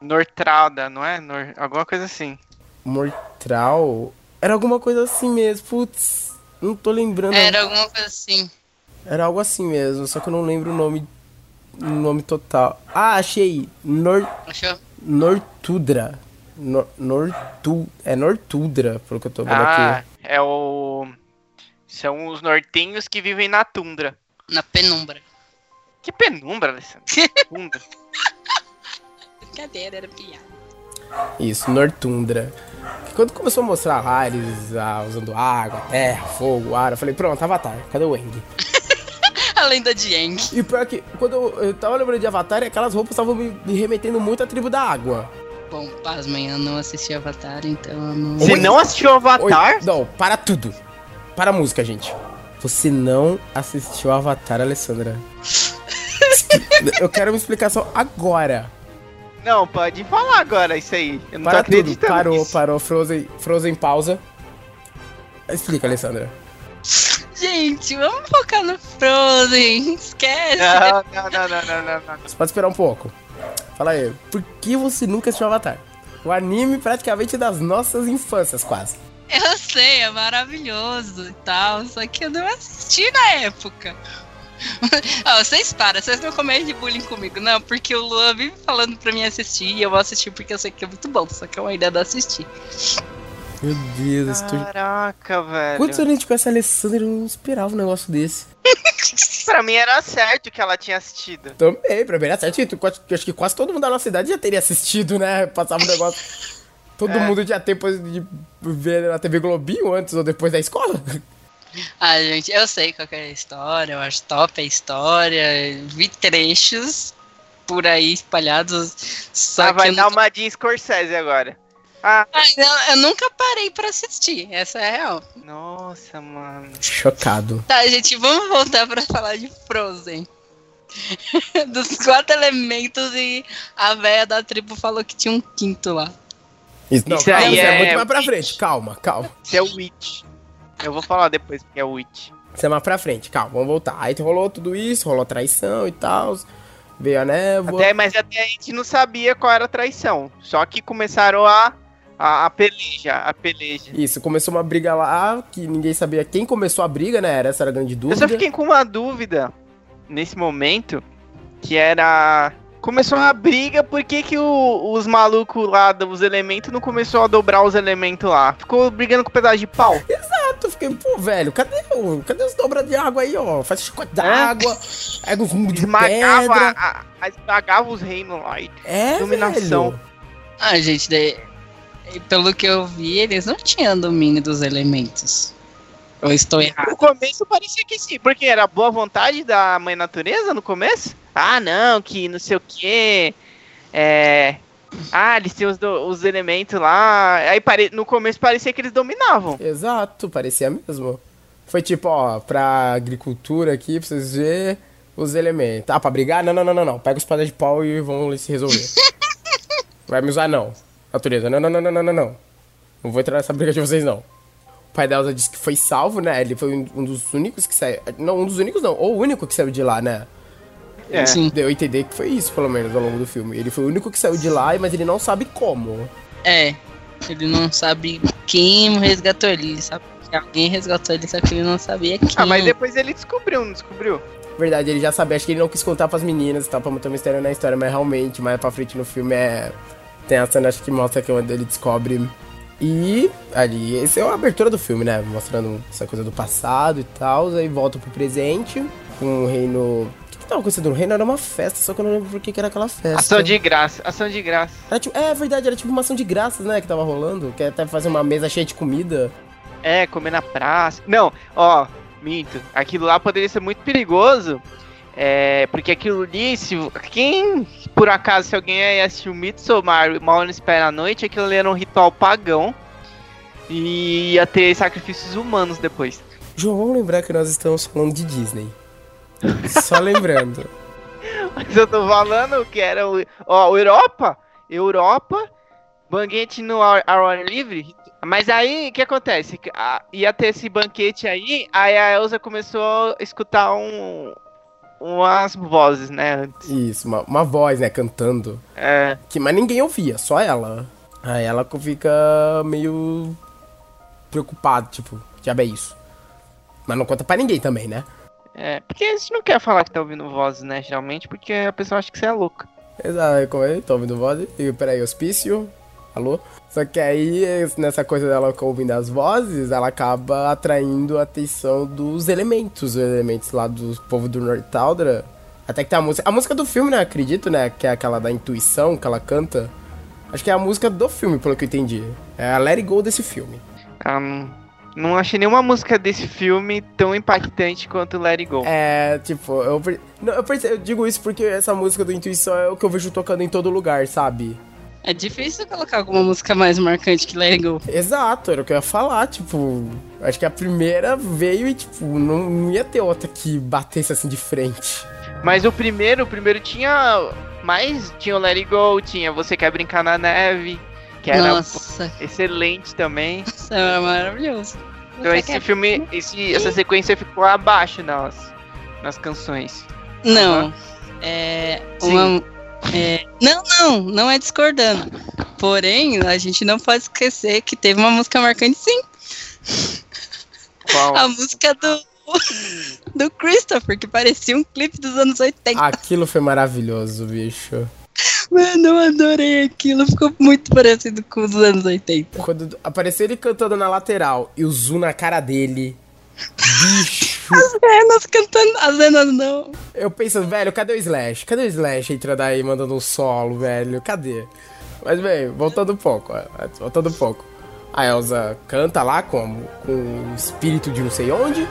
Nortrada, não é? Nor... Alguma coisa assim. Mortral. Era alguma coisa assim mesmo. Putz, não tô lembrando. Era alguma coisa assim. Era algo assim mesmo, só que eu não lembro o nome. O nome total. Ah, achei! Nor, Achou? Nortudra. Nor, Nortu, é Nortudra, pelo que eu tô vendo Ah, aqui. é o. São os nortenhos que vivem na tundra. Na penumbra. Que penumbra, Alessandro. Tundra. Brincadeira, era piada. Isso, Nortundra. Quando começou a mostrar lá, eles ah, usando água, terra, fogo, ar, eu falei, pronto, Avatar, cadê o Eng? A lenda de Yang. E pior que, quando eu, eu tava lembrando de Avatar, aquelas roupas estavam me, me remetendo muito à tribo da água. Bom, pasmem, eu não assisti Avatar, então eu não... Você não assistiu Oi, Avatar? não, para tudo. Para a música, gente. Você não assistiu Avatar, Alessandra. eu quero uma explicação agora. Não, pode falar agora isso aí. Eu não Para tô tudo. acreditando Parou, nisso. parou. Frozen, Frozen pausa. Explica, Alessandra. Gente, vamos focar no Frozen. Esquece. Não, não, não, não, não, não, não. Você pode esperar um pouco. Fala aí, por que você nunca assistiu Avatar? O anime praticamente das nossas infâncias, quase. Eu sei, é maravilhoso e tal, só que eu não assisti na época. Ó, vocês param, vocês não cometem de bullying comigo, não, porque o Luan vive falando pra mim assistir e eu vou assistir porque eu sei que é muito bom, só que eu ainda não assisti. Meu Deus. Caraca, velho. Quantos anos a gente conhece a Alessandra? Eu não esperava um negócio desse. Pra mim era certo que ela tinha assistido. Também, pra mim era certo. Eu acho que quase todo mundo da nossa idade já teria assistido, né? Passava um negócio. Todo É. mundo já tem depois de ver na TV Globinho antes ou depois da escola. Ah, gente, eu sei qual que é a história, eu acho top a história, vi trechos por aí espalhados, só Ah, vai dar nunca... uma de Scorsese agora. Ah, Ah, eu, eu nunca parei pra assistir, essa é a real. nossa, mano. Chocado. Tá, gente, vamos voltar pra falar de Frozen. Dos quatro elementos e a véia da tribo falou que tinha um quinto lá. Isso, não, Isso calma, é é muito mais pra frente. Calma, calma. Isso é o Witch. Eu vou falar depois que é o Witch. Isso é mais pra frente, calma, vamos voltar. Aí rolou tudo isso, rolou a traição e tal. Veio a névoa. Até, mas até a gente não sabia qual era a traição. Só que começaram a, a, a peleja, a peleja. Isso, começou uma briga lá que ninguém sabia quem começou a briga, né? Era essa era a grande Eu dúvida. só fiquei com uma dúvida nesse momento, que era... Começou uma briga, por que, que o- os malucos lá dos elementos não começou a dobrar os elementos lá? Ficou brigando com um pedaço de pau. Eu fiquei, pô, velho, cadê, o, cadê os dobras de água aí, ó? Faz chicote É? d'água, pega os rumo de Esmagava, pedra. a, a- esmagava os reinos lá. e- É, dominação. velho. Ah, gente, daí, pelo que eu vi, eles não tinham domínio dos elementos. Eu estou errado. No começo parecia que sim, porque era boa vontade da mãe natureza no começo. Ah, não, que não sei o que. É. Ah, eles têm os, do- os elementos lá. Aí pare... no começo parecia que eles dominavam. Exato, parecia mesmo. Foi tipo, ó, pra agricultura aqui, pra vocês verem os elementos. Ah, pra brigar? Não, não, não, não, não. Pega os espadas de pau e vão se resolver. Vai me usar, não. Natureza, não, não, não, não, não, não, não. Não vou entrar nessa briga de vocês, não. O pai da Elsa disse que foi salvo, né? Ele foi um, dos únicos que saiu. Não, um dos únicos não. Ou o único que saiu de lá, né? É. Sim. Deu a entender que foi isso, pelo menos, ao longo do filme. Ele foi o único que saiu de lá, mas ele não sabe como. É, ele não sabe quem resgatou ele. Ele sabe que alguém resgatou ele, só que ele não sabia quem. Ah, mas depois ele descobriu, não descobriu? Verdade, ele já sabia, acho que ele não quis contar pras meninas e tal, pra manter um mistério na história, mas realmente, mais pra frente no filme é. Tem a cena, acho que mostra que é onde ele descobre. E ali, essa é a abertura do filme, né? Mostrando essa coisa do passado e tal. Aí volta pro presente, com o reino. O que, que tava acontecendo no reino? Era uma festa, só que eu não lembro por que, que era aquela festa. Ação de graça, ação de graça. Era tipo- é verdade, era tipo uma ação de graças, né? Que tava rolando. Que até fazer uma mesa cheia de comida. É, comer na praça. Não, ó, minto. Aquilo lá poderia ser muito perigoso. É, porque aquilo ali, se quem, por acaso, se alguém aí assistiu Midsommar, Mal não espera a noite, aquilo ali era um ritual pagão. E ia ter sacrifícios humanos depois. João, vamos lembrar que nós estamos falando de Disney. Só lembrando. Mas eu tô falando que era o. Ó, Europa, Europa, banquete no ar, ao ar livre. Mas aí, o que acontece? Ia ter esse banquete aí, aí a Elsa começou a escutar um, umas vozes, né? antes. Isso, uma, uma voz, né? Cantando. É, Que, mas ninguém ouvia, só ela. Aí ela fica meio preocupada, tipo, já é isso. Mas não conta pra ninguém também, né? É, porque a gente não quer falar que tá ouvindo vozes, né? Geralmente, porque a pessoa acha que você é louca. Exato, como é? Tô ouvindo voz. E, peraí, hospício? Alô? Só que aí, nessa coisa dela ouvindo as vozes, ela acaba atraindo a atenção dos elementos, os elementos lá do povo do Nortaldra. Até que tem a música. A música do filme, né? Acredito, né? Que é aquela da intuição que ela canta. Acho que é a música do filme, pelo que eu entendi. É a Let It Go desse filme. Um, não achei nenhuma música desse filme tão impactante quanto Let It Go. É, tipo, eu, eu, eu digo isso porque essa música do Intuição é o que eu vejo tocando em todo lugar, sabe? É difícil colocar alguma música mais marcante que Let It Go. Exato, era o que eu ia falar, tipo. Acho que a primeira veio e, tipo, não, não ia ter outra que batesse assim de frente. Mas o primeiro, o primeiro tinha mais. Tinha o Let It Go, tinha Você Quer Brincar na Neve, que era Nossa, excelente também. isso era maravilhoso. Então Você esse quer- filme, esse, essa sequência ficou abaixo nas, nas canções. Não. É. Sim. É, não, não, não é discordando. Porém, a gente não pode esquecer que teve uma música marcante sim. Qual? A música do. Do Christopher, que parecia um clipe dos anos 80. Aquilo foi maravilhoso, bicho. Mano, eu adorei aquilo. Ficou muito parecido com os anos 80. Quando apareceu ele cantando na lateral e o zoom na cara dele. Bicho. As venas cantando. As venas não. Eu pensando, velho, cadê o Slash? Cadê o Slash entrando aí mandando um solo, velho? Cadê? Mas, bem, voltando um pouco, ó, voltando um pouco. A Elsa canta lá como? Com o espírito de não sei onde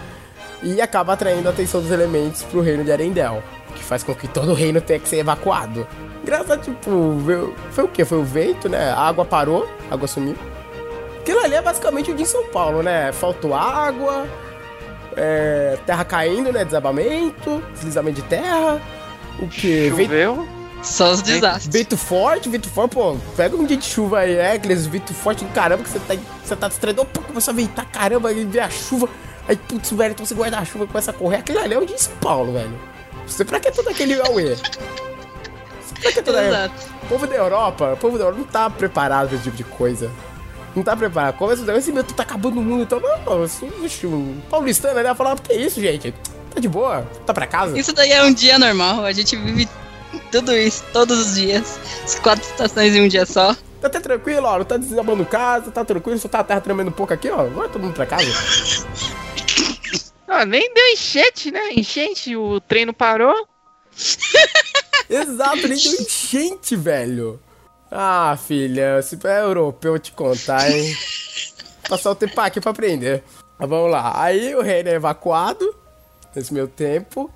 e acaba atraindo a atenção dos elementos pro reino de Arendelle, que faz com que todo o reino tenha que ser evacuado. Graças a, tipo, foi o que? Foi o vento, né? A água parou, a água sumiu. Aquilo ali é basicamente o de São Paulo, né? Faltou água, é, terra caindo, né? Desabamento, deslizamento de terra. O que? Vento, Choveu? Só os desastres. vento forte, vento forte, pô. Pega um dia de chuva aí, é, aqueles vento forte do caramba que você tá, você tá distraído. Opa, começou a ventar, caramba, aí vem a chuva. Aí, putz, velho, então você guarda a chuva começa a correr. Aquele ali é o de São Paulo, velho. Você pra que todo aquele Aue? Pra que toda Exato. o povo da Europa, o povo da Europa não tá preparado pra esse tipo de coisa. Não tá preparado. Começa esse meu, tu tá acabando o mundo, então, não, vixe, um paulistano ali vai falar, que é isso, gente? Tá de boa? Tá pra casa? Isso daí é um dia normal. A gente vive tudo isso todos os dias. As quatro estações em um dia só. Tá até tranquilo, ó, não tá desabando casa, tá tranquilo, só tá a terra tremendo um pouco aqui, ó. Vai todo mundo pra casa. Ah, nem deu enchente, né? Enchente, o trem não parou. Exato, nem deu enchente, velho. Ah, filha, se é europeu, te contar, hein? Passar o tempo aqui pra aprender. Mas vamos lá. Aí o reino é evacuado, nesse meu tempo.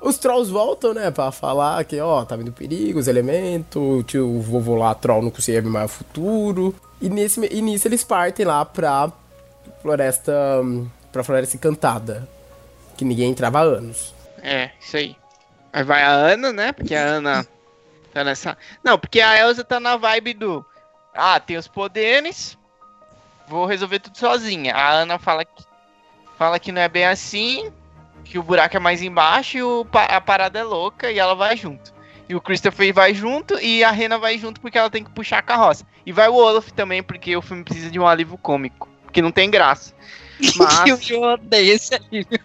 Os trolls voltam, né, pra falar que, ó, tá vindo perigo, os elementos, o tio vovô lá, troll, não conseguia ver mais o futuro. E, nesse, e nisso eles partem lá pra floresta, pra floresta encantada, que ninguém entrava há anos. É, isso aí. Aí vai a Ana, né? Porque a Ana tá nessa. Não, porque a Elsa tá na vibe do. Ah, tem os poderes. Vou resolver tudo sozinha. A Ana fala que, fala que não é bem assim. Que o buraco é mais embaixo e o, a parada é louca e ela vai junto. E o Christopher vai junto e a Rena vai junto porque ela tem que puxar a carroça. E vai o Olaf também, porque o filme precisa de um alívio cômico. Porque não tem graça. Mas. eu odeio esse alívio.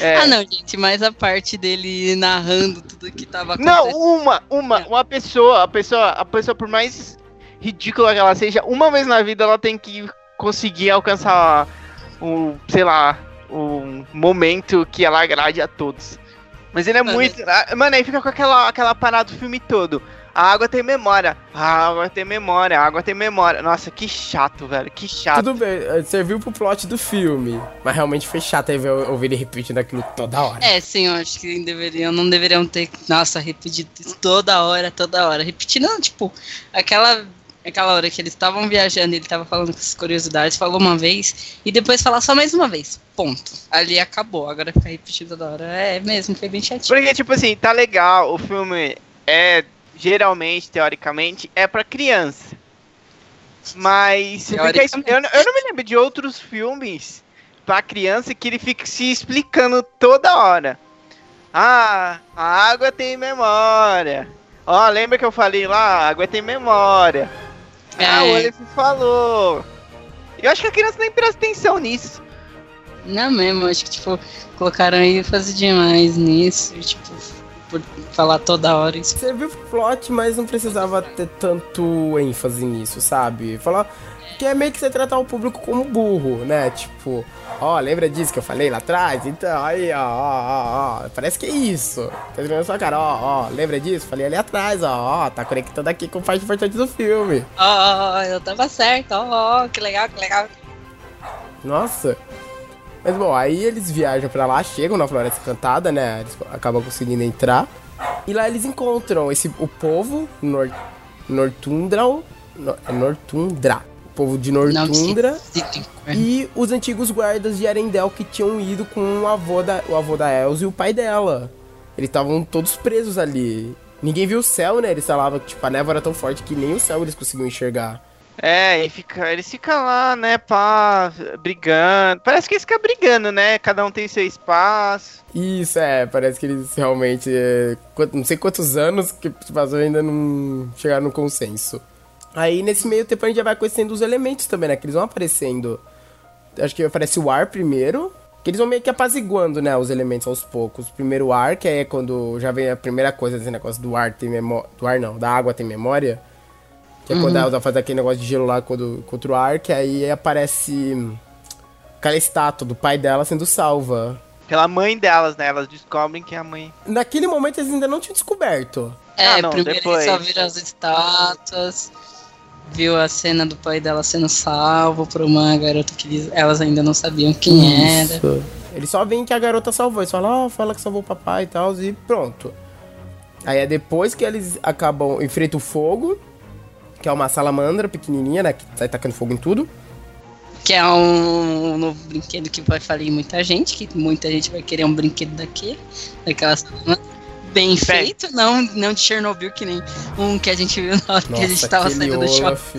É, Ah, não, gente, mas a parte dele narrando tudo que tava Não, acontecendo. uma, uma, uma pessoa, a pessoa, a pessoa por mais ridícula que ela seja, uma vez na vida ela tem que conseguir alcançar o, sei lá, o momento que ela agrade a todos. Mas ele é Mano, muito, ah, mano, aí fica com aquela aquela parada do filme todo. A água tem memória, a água tem memória, a água tem memória. Nossa, que chato, velho, que chato. Tudo bem, eh, serviu pro plot do filme. Mas realmente foi chato aí ver- ouvir ele repetindo aquilo toda hora. É, sim, eu acho que deveriam, não deveriam ter, nossa, repetido toda hora, toda hora. Repetindo, não, tipo, aquela, aquela hora que eles estavam viajando, ele tava falando com essas curiosidades, falou uma vez, e depois falar só mais uma vez, ponto. Ali acabou, agora ficar repetindo toda hora, é mesmo, foi bem chatinho. Porque, tipo assim, tá legal, o filme é, geralmente, teoricamente, é pra criança. Mas eu, não- eu não me lembro de outros filmes pra criança que ele fica se explicando toda hora. Ah, a água tem memória. Ó, lembra que eu falei lá? A água tem memória. Ah, o É. Olaf falou. Eu acho que a criança nem presta atenção nisso. Não mesmo, acho que, tipo, colocaram ênfase demais nisso, tipo, por falar toda hora isso. Serviu pro plot, mas não precisava ter tanto ênfase nisso, sabe? Falar que é meio que você tratar o público como burro, né? Tipo, ó, lembra disso que eu falei lá atrás? Então, aí, ó, ó, ó, ó. Parece que é isso. Tá na sua cara, ó, ó, lembra disso? Falei ali atrás, ó, ó, tá conectando aqui com parte importante do filme. Ó, eu tava certo, ó, ó, que legal, que legal. Nossa. Mas bom, aí eles viajam pra lá, chegam na Floresta Encantada, né? Eles acabam conseguindo entrar. E lá eles encontram esse, o povo Nor, Nortundra. Nor, é Nortundra. O povo de Nortundra. inferno. E os antigos guardas de Arendelle que tinham ido com o avô da, o avô da Elsa e o pai dela. Eles estavam todos presos ali. Ninguém viu o céu, né? Eles falavam que tipo, a névoa era tão forte que nem o céu eles conseguiam enxergar. É, e fica, eles ficam lá, né, pá, brigando. Parece que eles ficam brigando, né? Cada um tem seu espaço. Isso, é, parece que eles realmente. é, não sei quantos anos que passou ainda não chegaram no consenso. Aí nesse meio tempo a gente já vai conhecendo os elementos também, né? Que eles vão aparecendo. Acho que aparece o ar primeiro. Que eles vão meio que apaziguando, né? Os elementos aos poucos. Primeiro o ar, que é quando já vem a primeira coisa desse negócio do ar tem memória. Do ar não, da água tem memória. Que é quando a Elsa faz aquele negócio de gelo lá quando, contra o ar, que aí aparece aquela estátua do pai dela sendo salva. Pela mãe delas, né? Elas descobrem que é a mãe. Naquele momento eles ainda não tinham descoberto. É, Ah, não, primeiro depois. ele só viram as estátuas, viu a cena do pai dela sendo salvo por uma garota que eles- elas ainda não sabiam quem era. Isso. Eles só veem que a garota salvou. Eles falam, ó, fala que salvou o papai e tal, e pronto. Aí é depois que eles acabam, enfrentam o fogo, que é uma salamandra pequenininha, né, que sai tacando fogo em tudo. Que é um, um novo brinquedo que vai falir muita gente, que muita gente vai querer um brinquedo daquele, daquela salamandra. Bem feito, não, não de Chernobyl, que nem um que a gente viu na hora que a gente Nossa, tava saindo do shopping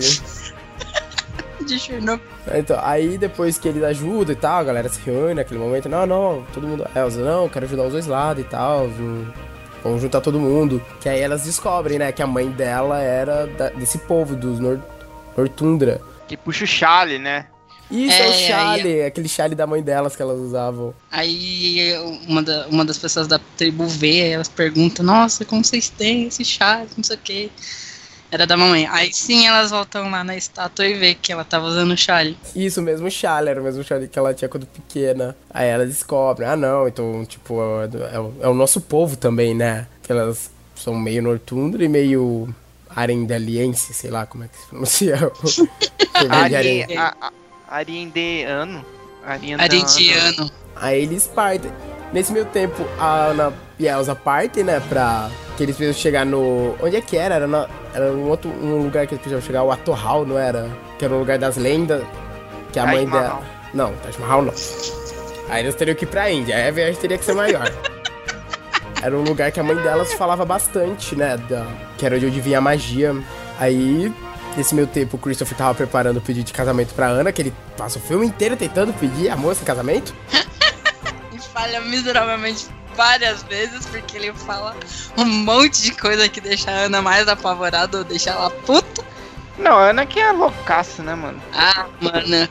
de Chernobyl. Então, aí depois que eles ajudam e tal, a galera se reúne naquele momento. Não, não, todo mundo. Elza, não, quero ajudar os dois lados e tal. Vamos juntar todo mundo. Que aí elas descobrem, né, que a mãe dela era da- desse povo, dos Nor Nortundra. Que puxa o chale, né? Isso, é, É, o aí- chale, aquele chale da mãe delas que elas usavam. Aí uma, da- uma das pessoas da tribo vê, elas perguntam, nossa, como vocês têm esse chá, não sei o que. Era da mamãe. Aí sim elas voltam lá na estátua e vê que ela tava usando o chale. Isso, o mesmo chale, era o mesmo chale que ela tinha quando pequena. Aí elas descobrem, ah não, então, tipo, é, é o- é o nosso povo também, né? Que elas são meio Nortundra e meio arendaliense, sei lá como é que se pronuncia. Ari, Ariendeano. Arindiano. Aí eles partem. Nesse meio tempo, a Ana e a Elsa partem, né, pra... Que eles precisam chegar no... Onde é que era? Era, na- era um outro um lugar que eles precisavam chegar, o Atorral, não era? Que era o lugar das lendas, que a Taj mãe Mahal. dela... Não, Taj Mahal não. Aí eles teriam que ir pra Índia, aí a viagem teria que ser maior. era um lugar que a mãe delas falava bastante, né, da... que era de onde vinha a magia. Aí... Nesse meio tempo, o Christopher tava preparando o pedido de casamento pra Ana, que ele passa o filme inteiro tentando pedir a moça em casamento. E falha miseravelmente várias vezes, porque ele fala um monte de coisa que deixa a Ana mais apavorada ou deixa ela puta. Não, a Ana que é loucaça, né, mano? Ah, mano.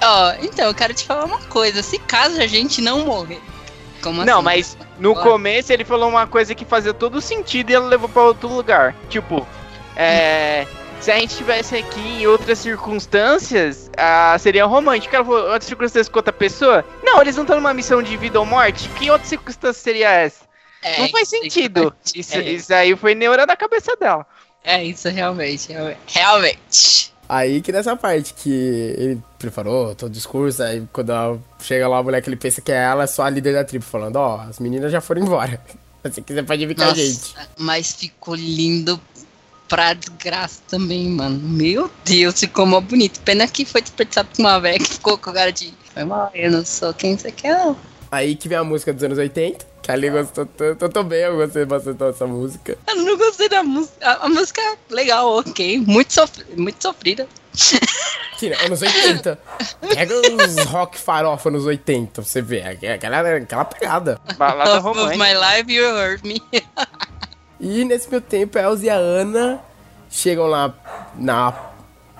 Ó, então, eu quero te falar uma coisa. Se caso a gente não morrer. Como Não, assim? mas no começo ele falou uma coisa que fazia todo sentido e ela levou pra outro lugar. Tipo, é. Se a gente estivesse aqui em outras circunstâncias, ah, seria romântico. Ela falou, outras circunstâncias com outra pessoa? Não, eles não estão numa missão de vida ou morte. Que outra circunstância seria essa? É, não faz isso aí sentido. Isso, é, isso aí foi neura da cabeça dela. é isso realmente. realmente. Realmente. Aí que nessa parte que ele preparou todo o discurso, aí quando ela chega lá, a mulher que ele pensa que é ela, é só a líder da tribo, falando, ó, as meninas já foram embora. Se quiser pode vir com a Nossa, gente. mas ficou lindo pra desgraça também, mano. Meu Deus, ficou mó bonito. Pena que foi desperdiçado por uma velha que ficou com cara de. Foi mal, eu não sou quem você quer, não. Aí que vem a música dos anos 80, que Ali gostou tanto, eu também eu gostei bastante dessa música. Eu não gostei da música. A, a música é legal, ok. Muito, sofri muito sofrida. Sim, né, anos 80. Pega os rock farofa nos 80, pra você ver, é aquela, aquela pegada. Balada Love of romântica. my life, you hurt me. E nesse meu tempo, a Elza e a Ana chegam lá na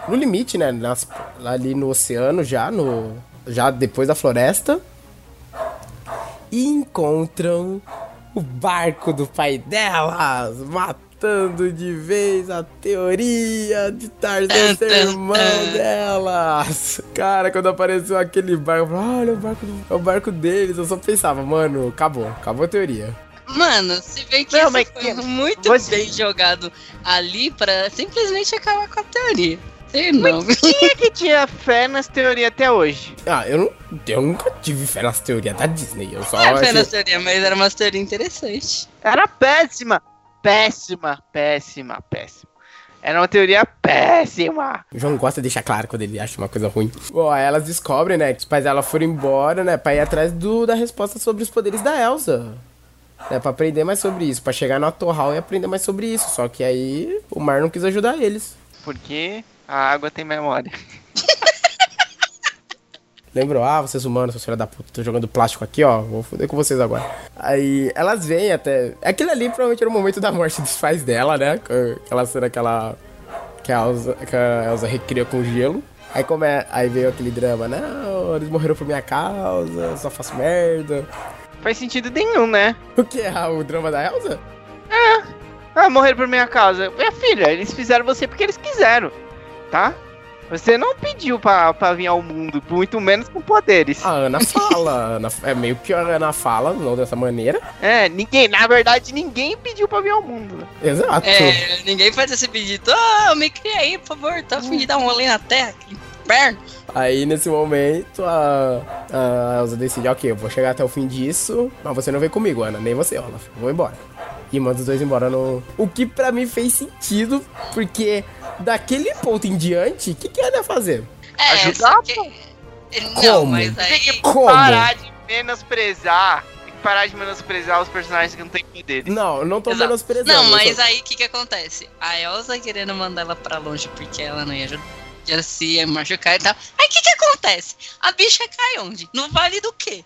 no limite, né? Nas, ali no oceano já, no já depois da floresta. E encontram o barco do pai delas, matando de vez a teoria de Tarzan ser irmão delas. Cara, quando apareceu aquele barco, eu falei, olha o barco, do- é o barco deles. Eu só pensava, mano, acabou, acabou a teoria. Mano, se vê que Não, isso mas foi que- muito você- bem jogado ali pra simplesmente acabar com a teoria. Sei não. Quem é que tinha fé nas teorias até hoje? Ah, eu, não, eu nunca tive fé nas teorias da Disney. Eu só Não é achei- apenas teoria, mas era uma teoria interessante. Era péssima. Péssima, péssima, péssima. Era uma teoria péssima. O João gosta de deixar claro quando ele acha uma coisa ruim. Bom, aí elas descobrem, né, que os pais dela foram embora, né, pra ir atrás do, da resposta sobre os poderes da Elsa. Né, pra aprender mais sobre isso, pra chegar no Atohal e aprender mais sobre isso. Só que aí o mar não quis ajudar eles. Porque a água tem memória. Lembrou, ah, vocês humanos, seus filhos da puta, tô jogando plástico aqui, ó, vou foder com vocês agora. Aí elas vêm até. Aquilo ali provavelmente era o momento da morte dos pais dela, né? Aquela cena que ela. que a Elsa, que a Elsa recria com gelo. Aí, como é, aí veio aquele drama, não, eles morreram por minha causa, eu só faço merda. Faz sentido nenhum, né? O que é o drama da Elsa? Ah, morreram por minha causa. Minha filha, eles fizeram você porque eles quiseram, tá? Você não pediu pra, pra vir ao mundo, muito menos com poderes. A Ana fala, a Ana, é meio que a Ana fala, não dessa maneira. É, ninguém, na verdade, ninguém pediu pra vir ao mundo. Exato. É, ninguém faz esse pedido. Ah, me cria aí, por favor. Tá a fim de dar um rolê na terra, que inferno. Aí nesse momento a, a Elsa decide, ok, eu vou chegar até o fim disso, mas você não vem comigo, Ana, nem você, Olaf. Vou embora. E manda os dois embora no. O que pra mim fez sentido, porque daquele ponto em diante, o que, que ela ia fazer? É, Ajudar, que... Não, Como? mas Tem aí... que Como? parar de menosprezar. Tem que parar de menosprezar os personagens que não têm poderes. Não, eu não tô Exato. menosprezando. Não, mas só- aí o que que acontece? A Elsa querendo mandar ela pra longe porque ela não ia ajudar. Já se machucar e tal. Aí o que que acontece? A bicha cai onde? No vale do quê?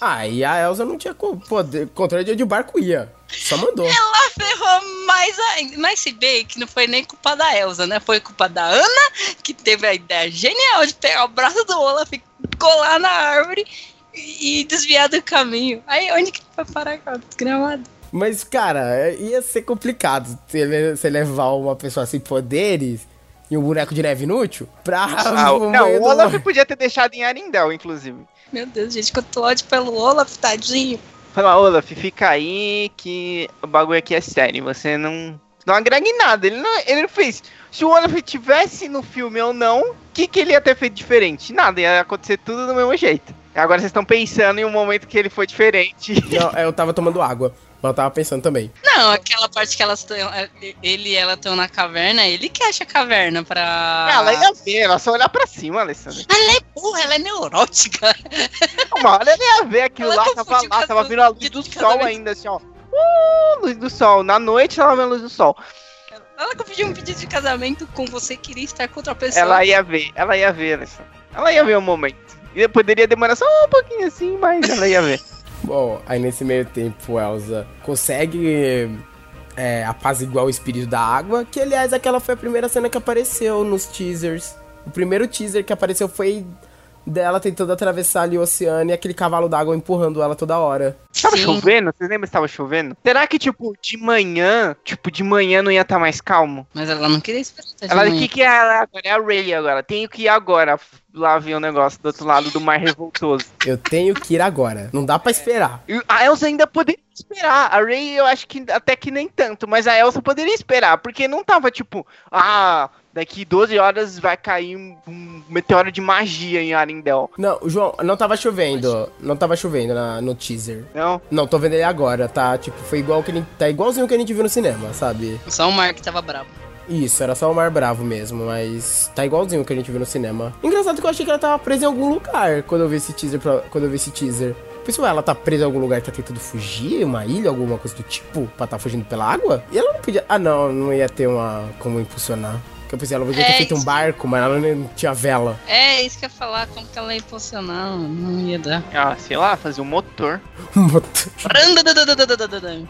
Ah, e a Elsa não tinha poder, controle de barco ia. Só mandou. Ela ferrou mais ainda. Mas se bem que não foi nem culpa da Elsa, né? Foi culpa da Ana, que teve a ideia genial de pegar o braço do Olaf, colar na árvore e e desviar do caminho. Aí onde que vai parar aquela desgramada? Mas, cara, é- ia ser complicado você levar uma pessoa sem poderes e um boneco de neve inútil pra. Ah, o não, o Olaf podia ter deixado em Arendelle, inclusive. Meu Deus, gente, quanto ódio pelo Olaf, tadinho. Fala, Olaf, fica aí que o bagulho aqui é sério. Você não. Não agrega em nada. Ele não, ele não fez. Se o Olaf tivesse no filme ou não, o que, que ele ia ter feito diferente? Nada, ia acontecer tudo do mesmo jeito. Agora vocês estão pensando em um momento que ele foi diferente. Não, eu tava tomando água. Mas eu tava pensando também. Não, aquela parte que elas estão. Ele e ela estão na caverna, ele que acha a caverna pra. Ela ia ver, ela só olhar pra cima, Alessandra. Ela é burra, ela é neurótica. Uma hora ela ia ver aquilo Ela lá, tava lá, tava vindo a luz do sol ainda, assim, ó. Uh, luz do sol. Na noite ela vê a luz do sol. Ela que pediu um pedido de casamento com você, queria estar com outra pessoa. Ela ia ver, ela ia ver, Alessandra. Ela ia ver o momento. E poderia demorar só um pouquinho assim, mas ela ia ver. Bom, aí nesse meio tempo, Elsa consegue é, apaziguar o espírito da água. Que, aliás, aquela foi a primeira cena que apareceu nos teasers. O primeiro teaser que apareceu foi dela tentando atravessar ali o oceano e aquele cavalo d'água empurrando ela toda hora. Tava Sim. chovendo? Vocês lembram se tava chovendo? Será que, tipo, de manhã, tipo, de manhã não ia estar mais calmo? Mas ela não queria esperar. de Ela, o que que é ela agora? É a Ray agora. Tenho que ir agora lá ver o negócio do outro lado do mar revoltoso. Eu tenho que ir agora. Não dá pra esperar. E a Elsa ainda poderia esperar. A Ray eu acho que até que nem tanto, mas a Elsa poderia esperar, porque não tava tipo, ah, daqui 12 horas vai cair um, um meteoro de magia em Arendelle. Não, João, não tava chovendo. Não tava chovendo na- no teaser. Não? Não, tô vendo ele agora, tá? Tipo, foi igual que ele, tá igualzinho que a gente viu no cinema, sabe? Só o Mark tava bravo. Isso, era só o Mar Bravo mesmo, mas tá igualzinho que a gente viu no cinema. Engraçado que eu achei que ela tava presa em algum lugar quando eu vi esse teaser. pra- quando eu vi esse teaser. Pensou, ela tá presa em algum lugar, tá tentando fugir, uma ilha, alguma coisa do tipo, pra tá fugindo pela água? E ela não podia. Ah, não, não ia ter uma. como impulsionar. Que eu pensei, ela podia ter é feito um barco, mas ela não tinha vela. É, isso que eu ia falar, como que ela ia impulsionar, não ia dar. Ah, sei lá, fazer um motor. Um motor.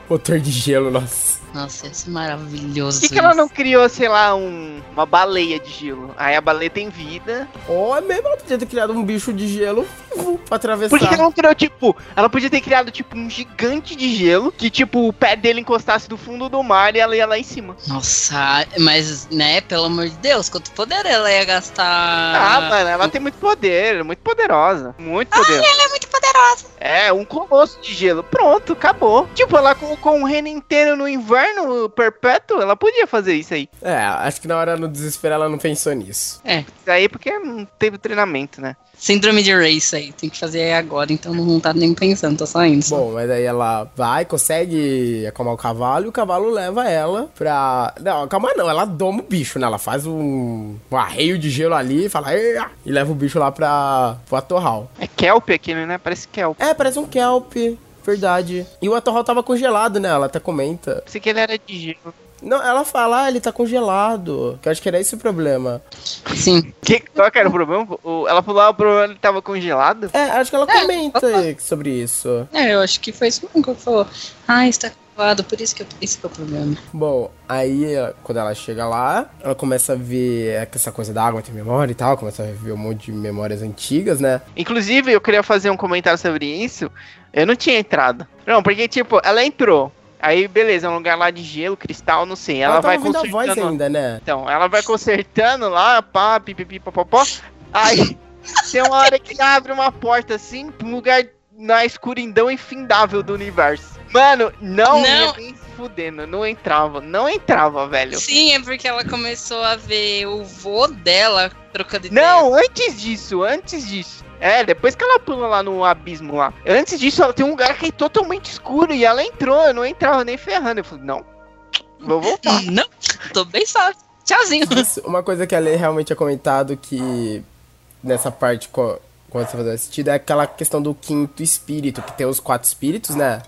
motor de gelo, nossa. Nossa, isso é maravilhoso. Por que, que ela não criou, sei lá, um, uma baleia de gelo? Aí a baleia tem vida. Ó, oh, é mesmo, ela podia ter criado um bicho de gelo uh, pra atravessar. Por que, que ela não criou, tipo, ela podia ter criado, tipo, um gigante de gelo que, tipo, o pé dele encostasse do fundo do mar e ela ia lá em cima. Nossa, mas, né, pelo amor de Deus, quanto poder ela ia gastar. Ah, mano, ela tem muito poder, muito poderosa. Muito poderosa. Ela é muito poderosa. É, um colosso de gelo. Pronto, acabou. Tipo, ela colocou um reino inteiro no inverno perpétuo, ela podia fazer isso aí. É, acho que na hora no desespero ela não pensou nisso. É, Isso aí porque não teve treinamento, né? síndrome de race aí, tem que fazer agora, então não tá nem pensando, tô só indo. só. Bom, mas aí ela vai, consegue acalmar o cavalo e o cavalo leva ela pra. Não, calma não, ela doma o bicho, né? Ela faz um, um arreio de gelo ali e fala. E leva o bicho lá pra. pro atorral. É kelp aquilo, né? Parece kelp. É, parece um kelp. Verdade. E o atorral tava congelado, né? Ela até comenta. Pensei que ele era de gelo. Não, ela fala, ah, ele tá congelado. Que eu acho que era esse o problema. Sim. Que, qual que era o problema? O- ela falou, ah, o problema ele tava congelado. É, acho que ela comenta sobre isso. É, eu acho que foi isso mesmo que ela falou. Ah, está por isso que eu, esse que é o problema. Bom, aí quando ela chega lá, ela começa a ver essa coisa da água tem memória e tal, começa a ver um monte de memórias antigas, né? Inclusive, eu queria fazer um comentário sobre isso. Eu não tinha entrado. Não, porque, tipo, ela entrou. Aí, beleza, é um lugar lá de gelo, cristal, não sei. Ela, tava vai ouvindo a voz consertando. ainda, né? Então, ela vai consertando lá, pá, pipipi, popopó. Aí, tem uma hora que abre uma porta assim, pra um lugar na escuridão infindável do universo. Mano, não, Não. ia nem se fudendo, não entrava, não entrava, velho. Sim, é porque ela começou a ver o vô dela trocando ideia. Não, antes disso, antes disso. É, depois que ela pula lá no abismo lá. Antes disso, ela tem um lugar que é totalmente escuro e ela entrou, eu não entrava nem ferrando. Eu falei, não, vou voltar. Não, tô bem só. Tchauzinho. Isso, uma coisa que a Lei realmente tinha comentado que nessa parte, quando você fazer assistido, é aquela questão do quinto espírito, que tem os quatro espíritos, né?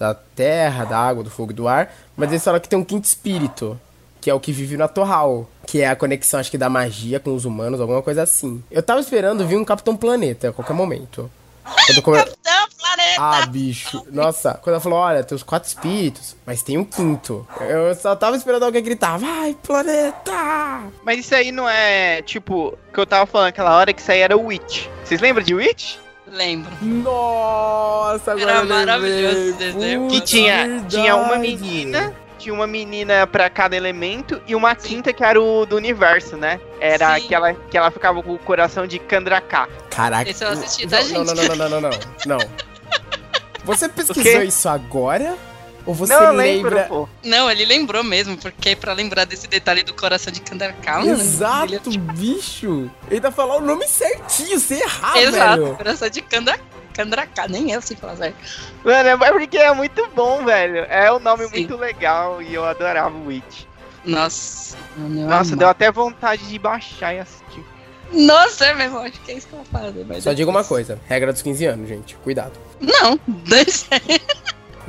Da terra, da água, do fogo e do ar. Mas eles falam que tem um quinto espírito, que é o que vive no Atorral. Que é a conexão, acho que da magia com os humanos, alguma coisa assim. Eu tava esperando vir um Capitão Planeta a qualquer momento. Quando come- Capitão Planeta. Ah, bicho. Nossa, quando ela falou, olha, tem os quatro espíritos, mas tem um quinto. Eu só tava esperando alguém gritar, vai, planeta! Mas isso aí não é, tipo, que eu tava falando aquela hora que isso aí era o Witch. Vocês lembram de Witch? Lembro. Nossa, agora Era maravilhoso esse desenho. Que tinha, tinha uma menina, tinha uma menina pra cada elemento e uma quinta que era o do universo, né? Era Sim. que ela, que ela ficava com o coração de Kandraka. Caraca. Esse eu assisti, não, tá, não, gente? não, não, não, não, não, não, não. Você pesquisou isso agora? Ou você não, lembro, lembra... pô. Não, ele lembrou mesmo, porque é pra lembrar desse detalhe do coração de Kandarka, mano. Exato, Ele- bicho. Ele tá falando o nome certinho, sem errar, Exato, velho. coração de Kandarka. Kandaraka, nem eu sei falar certo. Mano, é porque é muito bom, velho. É um nome Sim. muito legal e eu adorava o Witch. Nossa, Nossa, amava. deu até vontade de baixar e assistir. Nossa, é mesmo, acho que é isso que eu vou fazer. Só digo uma coisa, regra dos 15 anos, gente. Cuidado. Não, deixa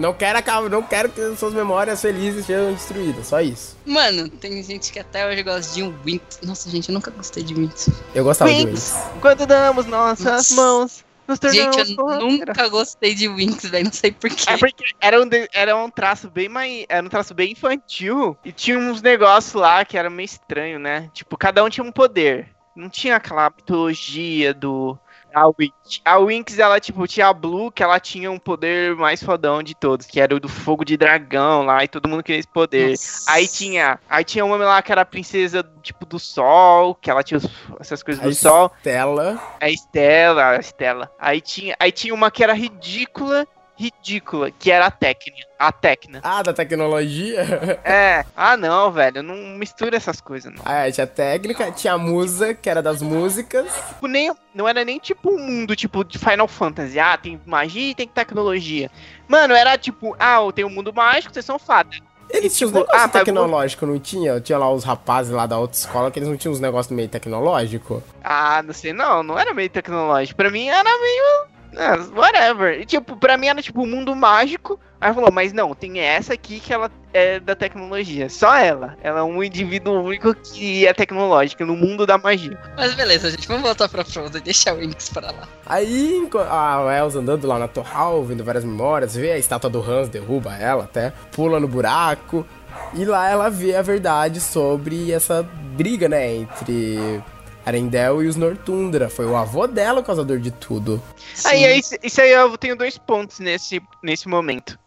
Não quero acabar, não quero que suas memórias felizes sejam destruídas, só isso. Mano, tem gente que até hoje gosta de um Winx. Nossa, gente, eu nunca gostei de Winx. Eu gostava de Winx, Winx. quando damos nossas Nossa. mãos, nos Gente, eu nunca gostei de Winx, velho. Não sei porquê. É porque era um, de- era um traço bem mais. Era um traço bem infantil. E tinha uns negócios lá que era meio estranho, né? Tipo, cada um tinha um poder. Não tinha aquela mitologia do. A Winx. A Winx, ela, tipo, tinha a Blue, que ela tinha um poder mais fodão de todos, que era o do fogo de dragão lá, e todo mundo queria esse poder. Nossa. Aí tinha. Aí tinha uma lá que era a princesa, tipo, do sol, que ela tinha os- essas coisas A do sol. Estela. A Estela, a Estela. Aí tinha, aí tinha uma que era ridícula, ridícula, que era a Tecna. A Tecna. Ah, da tecnologia. É. Ah, não, velho. Não mistura essas coisas, não. Ah, tinha a técnica, tinha a musa, que era das músicas. Tipo, nem, não era nem tipo um mundo, tipo, de Final Fantasy. Ah, tem magia e tem tecnologia. Mano, era tipo, ah, tem um mundo mágico, vocês são fadas. Eles tinham uns tipo, negócios ah, tecnológicos, não tinha? Tinha lá os rapazes lá da outra escola que eles não tinham uns negócios meio tecnológico. Ah, não sei, não. Não era meio tecnológico. Pra mim era meio Ah, whatever. E, tipo, pra mim era tipo um mundo mágico. Aí falou, mas não, tem essa aqui que ela é da tecnologia. Só ela. Ela é um indivíduo único que é tecnológico no mundo da magia. Mas beleza, gente, vamos voltar pra Frozen e deixar o Winx pra lá. Aí a Elsa andando lá na Torral, vendo várias memórias, vê a estátua do Hans, derruba ela até, pula no buraco. E lá ela vê a verdade sobre essa briga, né, entre Arendelle e os Nortundra. Foi o avô dela o causador de tudo. Aí, aí, isso aí eu tenho dois pontos nesse, nesse momento.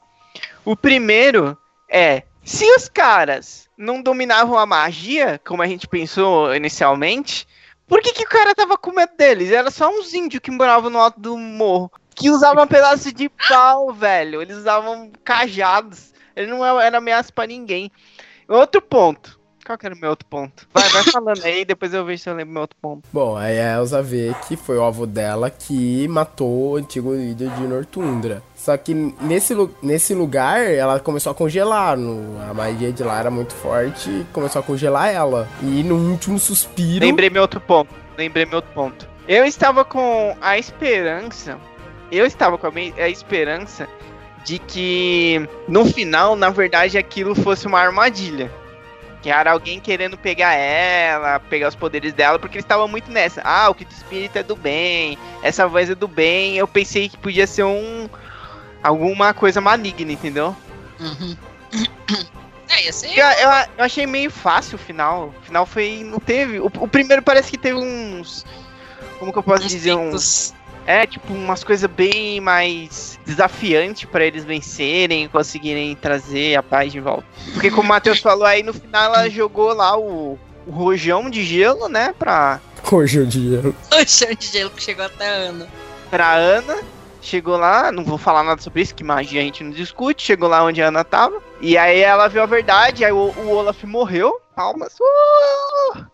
O primeiro é, se os caras não dominavam a magia, como a gente pensou inicialmente, por que, que o cara tava com medo deles? Era só uns índios que moravam no alto do morro. Que usavam pedaços de pau, velho. Eles usavam cajados. Ele não era era ameaça pra ninguém. Outro ponto. Qual que era o meu outro ponto? Vai, vai falando aí, depois eu vejo se eu lembro meu outro ponto. Bom, aí a Elsa vê que foi o avô dela que matou o antigo líder de Nortundra. Só que nesse, nesse lugar ela começou a congelar. No, a magia de lá era muito forte e começou a congelar ela. E no último suspiro. Lembrei meu outro ponto. Lembrei meu outro ponto. Eu estava com a esperança. Eu estava com a esperança de que no final, na verdade, aquilo fosse uma armadilha. Que era alguém querendo pegar ela, pegar os poderes dela, porque eles estavam muito nessa. Ah, o que do espírito é do bem, essa voz é do bem. Eu pensei que podia ser um. alguma coisa maligna, entendeu? Uhum. É, ia ser. Eu, eu, eu achei meio fácil o final. O final foi. Não teve. O, o primeiro parece que teve uns. Como que eu posso uns dizer? Picos. É, tipo, umas coisas bem mais desafiantes pra eles vencerem, conseguirem trazer a paz de volta. Porque como o Matheus falou aí, no final ela jogou lá o, o rojão de gelo, né? Pra, Hoje o dia. O chão de gelo que chegou até a Ana. pra Ana. Chegou lá, não vou falar nada sobre isso, que magia a gente não discute. Chegou lá onde a Ana tava. E aí ela viu a verdade, aí o, o Olaf morreu. Palmas. Uh!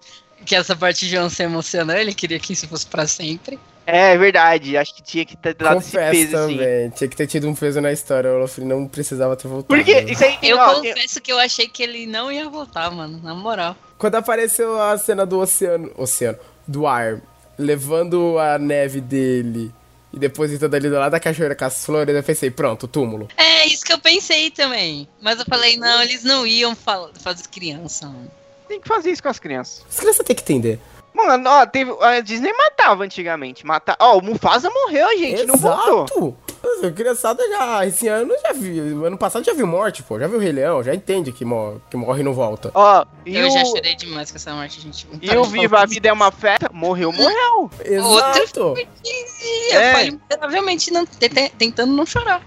Que essa parte de João se emocionou, ele queria que isso fosse pra sempre. É verdade, acho que tinha que ter dado esse Confesso peso, assim. também. Tinha que ter tido um peso na história. O Olaf não precisava ter voltado. Porque isso aí Eu ó, tem- confesso que eu achei que ele não ia voltar, mano, na moral. Quando apareceu a cena do oceano, oceano, do ar, levando a neve dele e depositando ali do lado da cachoeira com as flores, eu pensei, pronto, túmulo. É, isso que eu pensei também. Mas eu falei, não, eles não iam fazer criança, mano. tem que fazer isso com as crianças. As crianças têm que entender. Mano, ó, teve, a Disney matava antigamente. Mata... Ó, o Mufasa morreu, gente, não voltou. Exato! Criançada já, esse ano já viu, ano passado já viu morte, pô, já viu o Rei Leão, já entende que, mor que morre e não volta. Ó, e eu o, já chorei demais com essa morte, gente. Não e o Viva a Vida é uma festa, morreu, morreu. Exato! É. Eu falei, miseravelmente, não, te- te- tentando não chorar.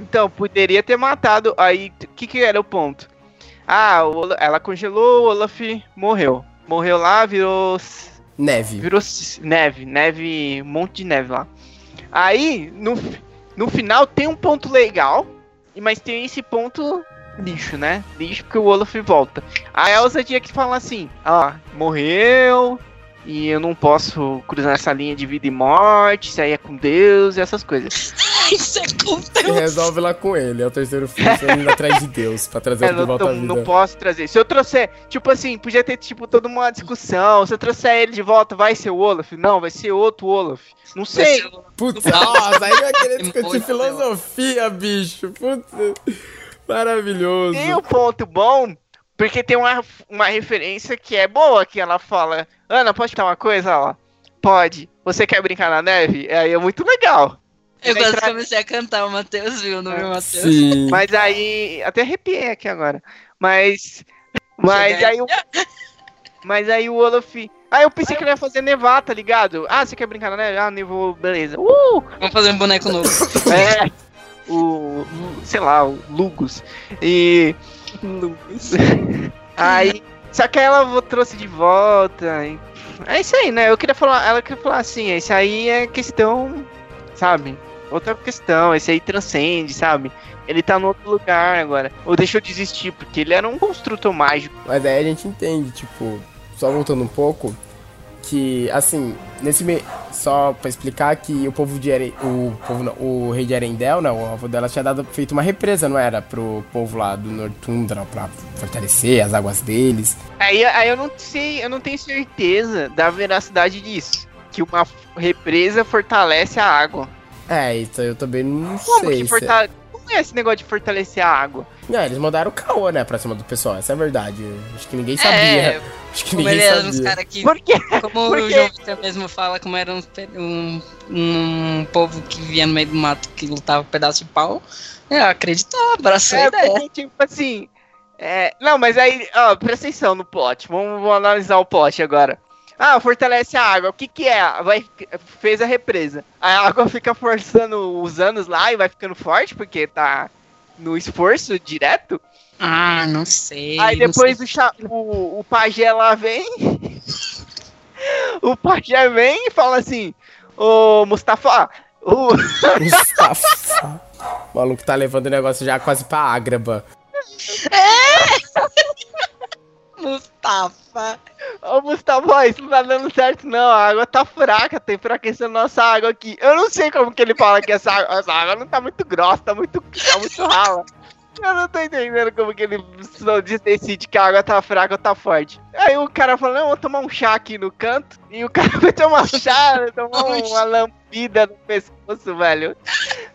Então, poderia ter matado. Aí, o que que era o ponto? Ah, ela congelou, o Olaf morreu. Morreu lá, virou Neve. Virou neve, neve, um monte de neve lá. Aí, no, no final, tem um ponto legal, mas tem esse ponto lixo, né? Lixo porque o Olaf volta. A Elsa tinha que falar assim: ó, morreu, e eu não posso cruzar essa linha de vida e morte, isso aí é com Deus e essas coisas. Isso é E resolve lá com ele, é o terceiro filho indo atrás de Deus, pra trazer É, ele de não, volta à não- vida. não posso trazer. Se eu trouxer, tipo assim, podia ter tipo toda uma discussão. Se eu trouxer ele de volta, vai ser o Olaf? Não, vai ser outro Olaf. Não sei. Putz, nossa, aí vai querer discutir filosofia, bicho. Putz, maravilhoso. Tem um ponto bom, porque tem uma, uma referência que é boa, que ela fala, Ana, pode contar uma coisa? Ela, pode. Você quer brincar na neve? Aí é muito legal. Eu quase entrar- comecei a cantar, o Matheus viu, não viu, Matheus? Sim. Mas aí, até arrepiei aqui agora. Mas, mas aí, o, mas aí o Olaf... Ah, eu pensei que ele ia fazer nevar, tá ligado? Ah, você quer brincar na neve? Ah, nevou, beleza. Uh! Vamos fazer um boneco novo. É, o, sei lá, o Lugos. E aí, só que aí ela trouxe de volta. e- É isso aí, né? Eu queria falar, ela queria falar assim, isso aí é questão, sabe? Outra questão, esse aí transcende, sabe? Ele tá no outro lugar agora. Ou deixou de existir, porque ele era um construtor mágico. Mas aí a gente entende, tipo, só voltando um pouco, que, assim, nesse meio. Só pra explicar que o povo de Eren, o povo não, o rei de Erendel, né, o avô dela tinha dado, feito uma represa, não era? Pro povo lá do Nortundra, pra fortalecer as águas deles. Aí, aí eu não sei, eu não tenho certeza da veracidade disso. Que uma represa fortalece a água. É, então eu também não Como sei. que se- fortale... Como é esse negócio de fortalecer a água? É, eles mandaram o caô, né, pra cima do pessoal, essa é a verdade. Acho que ninguém É, sabia. Acho que ninguém sabia. caras que. Por quê? Como Por o quê? João Vitor mesmo fala, como era um, um, um povo que via no meio do mato que lutava com pedaço de pau. É, acreditou, abraçou a É, ideia. porque, tipo assim. É... Não, mas aí, ó, presta atenção no plot. Vamos, vamos analisar o plot agora. Ah, fortalece a água. O que que é? Vai, fez a represa. A água fica forçando os anos lá e vai ficando forte porque tá no esforço direto. Ah, não sei. Aí depois sei. o, cha- o, o pajé lá vem. o pajé vem e fala assim: Ô Mustafa, o, Mustafa. O maluco tá levando o negócio já quase pra Ágraba. Mustafa. Ô Mustafa, isso não tá dando certo não, a água tá fraca, tem enfraquecendo nossa água aqui. Eu não sei como que ele fala que essa água, essa água não tá muito grossa, tá muito, tá muito rala. Eu não tô entendendo como que ele decide que a água tá fraca ou tá forte. Aí o cara fala, não, vou tomar um chá aqui no canto. E o cara vai tomar um chá, tomar uma lambida no pescoço, velho.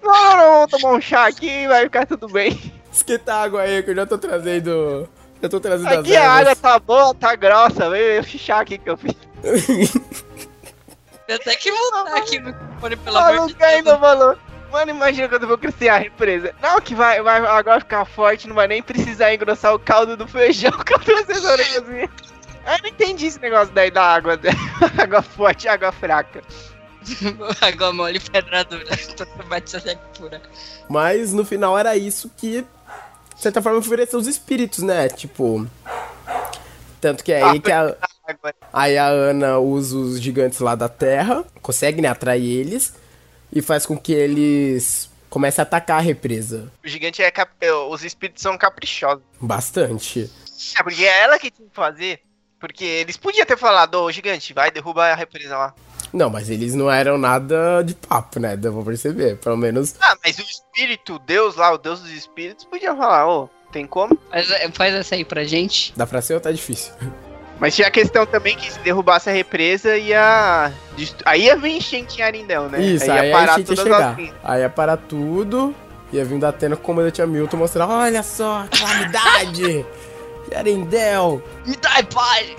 Não, não, não, vou tomar um chá aqui e vai ficar tudo bem. Esquenta a água aí, que eu já tô trazendo. Já tô trazendo as Aqui a água tá boa, tá grossa. Veio esse chá aqui que eu fiz. Eu até que mudar aqui no fone, pelo amor de Deus. ainda falou. Mano, imagina quando eu vou crescer a represa. Não, que vai, vai agora ficar forte, não vai nem precisar engrossar o caldo do feijão que eu tô cenoura cozinha. Eu não entendi esse negócio daí da água. água forte e água fraca. Água mole e pedra dura. Pura. Mas no final era isso que, de certa forma, ofereceu os espíritos, né? Tipo. Tanto que é aí que a, aí a Ana usa os gigantes lá da Terra, consegue, né, atrair eles, e faz com que eles comecem a atacar a represa. O gigante é. cap- Os espíritos são caprichosos. Bastante. É porque é ela que tinha que fazer. Porque eles podiam ter falado, ô gigante, vai derrubar a represa lá. Não, mas eles não eram nada de papo, né? Deu pra perceber. Pelo menos. Ah, mas o espírito, Deus lá, o Deus dos espíritos, podia falar, ô, tem como? Faz, faz essa aí pra gente. Dá pra ser ou tá difícil? Mas tinha a questão também que se derrubasse a represa ia. Aí ia vir enchente em Arindel, né? Isso, aí, ia a gente ia todas chegar. as linhas. Aí ia parar tudo. Ia vir da Atena com o comandante Hamilton mostrar: olha só, calamidade! Yarendel! Me dá pai!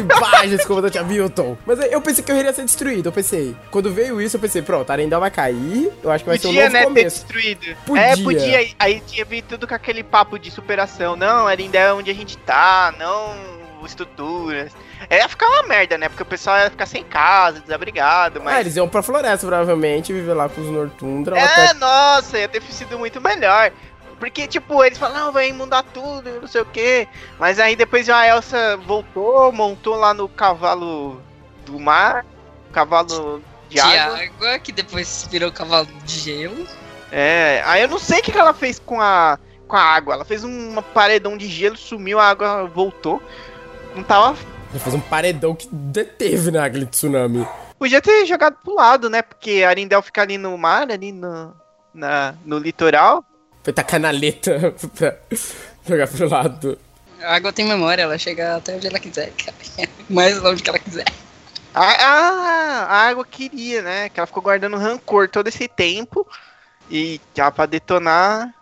Imagens, comandante Hamilton! Mas eu pensei que eu iria ser destruído. Eu pensei, quando veio isso, eu pensei: pronto, Arendel vai cair. Eu acho que vai ser um Podia, novo né, começo. destruído. Podia. É, podia. Aí tinha vindo tudo com aquele papo de superação. Não, Arindel é onde a gente tá, não estruturas. É, ia ficar uma merda, né? Porque o pessoal ia ficar sem casa, desabrigado, Ah, mas. eles iam pra floresta, provavelmente, viver lá com os Nortundra. É, até... nossa, ia ter sido muito melhor. Porque, tipo, eles falam, não, vai mudar tudo, não sei o quê. Mas aí depois a Elsa voltou, montou lá no cavalo do mar, cavalo de De água. água, que depois virou cavalo de gelo. É, aí eu não sei o que, ela fez com a, com a água. Ela fez um paredão de gelo, sumiu, a água voltou. Não tava. Ele fez um paredão que deteve, né, aquele tsunami. Podia ter jogado pro lado, né? Porque Arindel fica ali no mar, ali no, na, no litoral. Foi tacar canaleta pra jogar pro lado. A água tem memória, ela chega até onde ela quiser, cara. Mais longe que ela quiser. A, a, a água queria, né? Que ela ficou guardando rancor todo esse tempo. E já pra detonar.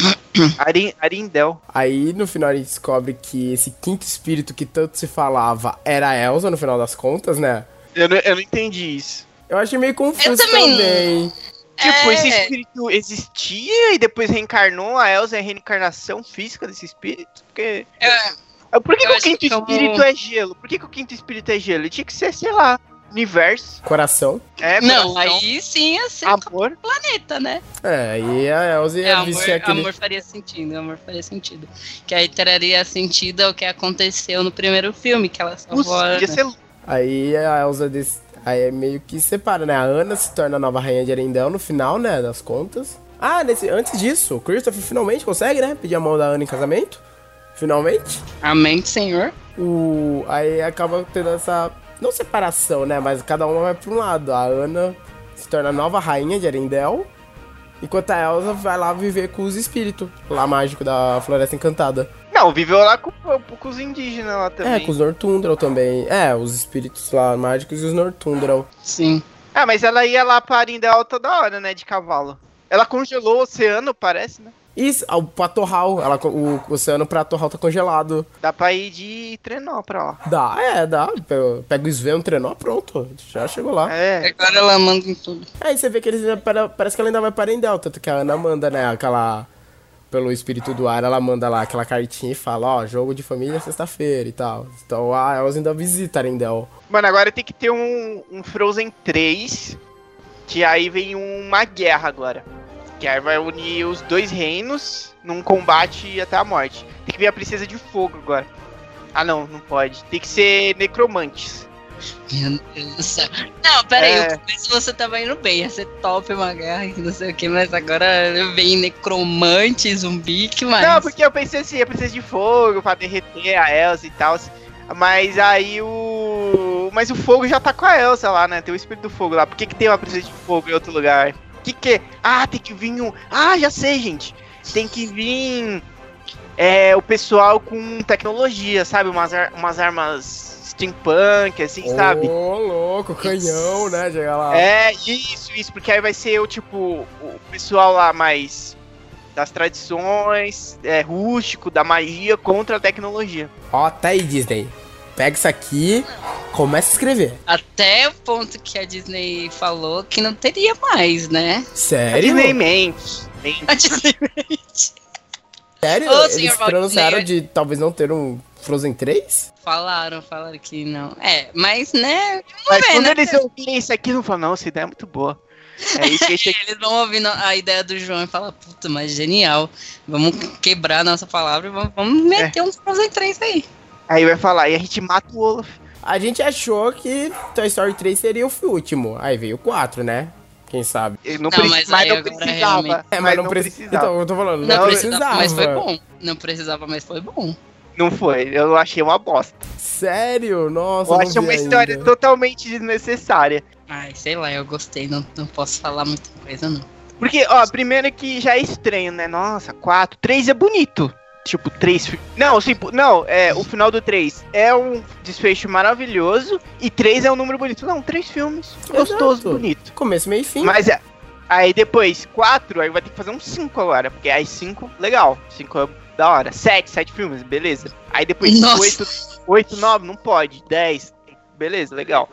Arin, Arindel. Aí no final a gente descobre que esse quinto espírito que tanto se falava era a Elsa no final das contas, né? Eu não, eu não entendi isso. Eu achei meio confuso Eu também também. Tipo, É. esse espírito existia e depois reencarnou. A Elsa é a reencarnação física desse espírito. Porque. É, Por que, que o quinto que como- espírito é gelo? Por que, que o quinto espírito é gelo? Ele tinha que ser, sei lá, universo. Coração. É, não, coração, aí sim ia ser amor. planeta, né? É, aí a Elsa É, ia amor, vestir aquele. amor faria sentido, amor faria sentido. Que aí traria sentido ao que aconteceu no primeiro filme, que ela salvou a Podia Ana. ser Aí a Elsa. Aí é meio que separa, né? A Ana se torna a nova rainha de Arendelle no final, né? Das contas. Ah, nesse... antes disso, o Christopher finalmente consegue, né? Pedir a mão da Ana em casamento. Finalmente. Amém, senhor. O... Aí acaba tendo essa. Não separação, né? Mas cada uma vai pra um lado. A Ana se torna a nova rainha de Arendelle. Enquanto a Elsa vai lá viver com os espíritos lá mágico da Floresta Encantada. Não, viveu lá com, com os indígenas lá também. É, com os Nortundral também. É, os espíritos lá mágicos e os Nortundral. Sim. Ah, mas ela ia lá pra Arindel toda hora, né? De cavalo. Ela congelou o oceano, parece, né? Isso, ah, pra Torral. Ela, o oceano pra Torral tá congelado. Dá pra ir de trenó pra lá. Dá, é, dá. Pega, o Sven, um trenó, pronto. Já chegou lá. É. Agora ela manda em tudo. Aí você vê que eles pare- parece que ela ainda vai para Endel, tanto que a Ana manda, né, aquela pelo espírito do ar, ela manda lá aquela cartinha e fala, ó, jogo de família sexta-feira e tal. Então a Elsa ainda visita Arendelle. Mano, agora tem que ter um, um Frozen 3. Que aí vem uma guerra agora. Que aí vai unir os dois reinos num combate até a morte. Tem que vir a Princesa de Fogo agora. Ah não, não pode. Tem que ser necromantes. Meu Deus do céu. Não, pera aí, É. começo você tava indo bem, ia ser top uma guerra não sei o que, mas agora vem necromante, zumbi, que mais? Não, porque eu pensei assim, a Princesa de Fogo pra derreter a Elsa e tal. Mas aí o. Mas o fogo já tá com a Elsa lá, né? Tem o espírito do fogo lá. Por que, que tem uma Princesa de Fogo em outro lugar? Que que. Ah, tem que vir um. Ah, já sei, gente. Tem que vir. É, o pessoal com tecnologia, sabe? Umas, ar- umas armas steampunk, assim, Ô, sabe? louco, canhão, né, chega lá. É, isso, isso, porque aí vai ser o tipo, o pessoal lá mais das tradições, é, rústico, da magia contra a tecnologia. Ó, tá aí, Disney. Pega isso aqui, começa a escrever. Até o ponto que a Disney falou que não teria mais, né? Sério? Disney mente. mente. A Disney Sério? Ô, Eles pronunciaram Disney. de talvez não ter um Frozen 3? falaram, falaram que não. É, mas né, Mas ver, quando né? eles ouvirem isso aqui, eles vão falar, não, essa ideia é muito boa. É isso que a gente eles vão ouvindo a ideia do João e falar, puta, mas genial. Vamos quebrar a nossa palavra e vamos, vamos meter um Frozen 3 aí. Aí vai falar, e a gente mata o Olaf. A gente achou que Toy Story 3 seria o último. Aí veio o 4, né? Quem sabe? Não, não, preci- mas mas não precisava. É, mas, não precisava. Então, eu tô falando, Não, não, precisava, precisava. mas foi bom. Não precisava, mas foi bom. Não foi, eu achei uma bosta. Sério? Nossa, Eu achei uma história ainda. totalmente desnecessária. Ai, sei lá, eu gostei, não, não posso falar muita coisa, não. Porque, ó, primeiro que já é estranho, né? Nossa, 4, 3 é bonito. Tipo, 3. Não, tipo, não, é, o final do 3 é um desfecho maravilhoso e 3 é um número bonito. Não, três filmes. Gostoso, Exato. bonito. Começo, meio e fim. Mas é. Aí depois, 4, aí vai ter que fazer um 5 agora. Porque aí 5, legal. 5 é da hora. 7, 7 filmes, beleza. Aí depois Nossa. 8, 8, 9, não pode. 10, beleza, legal.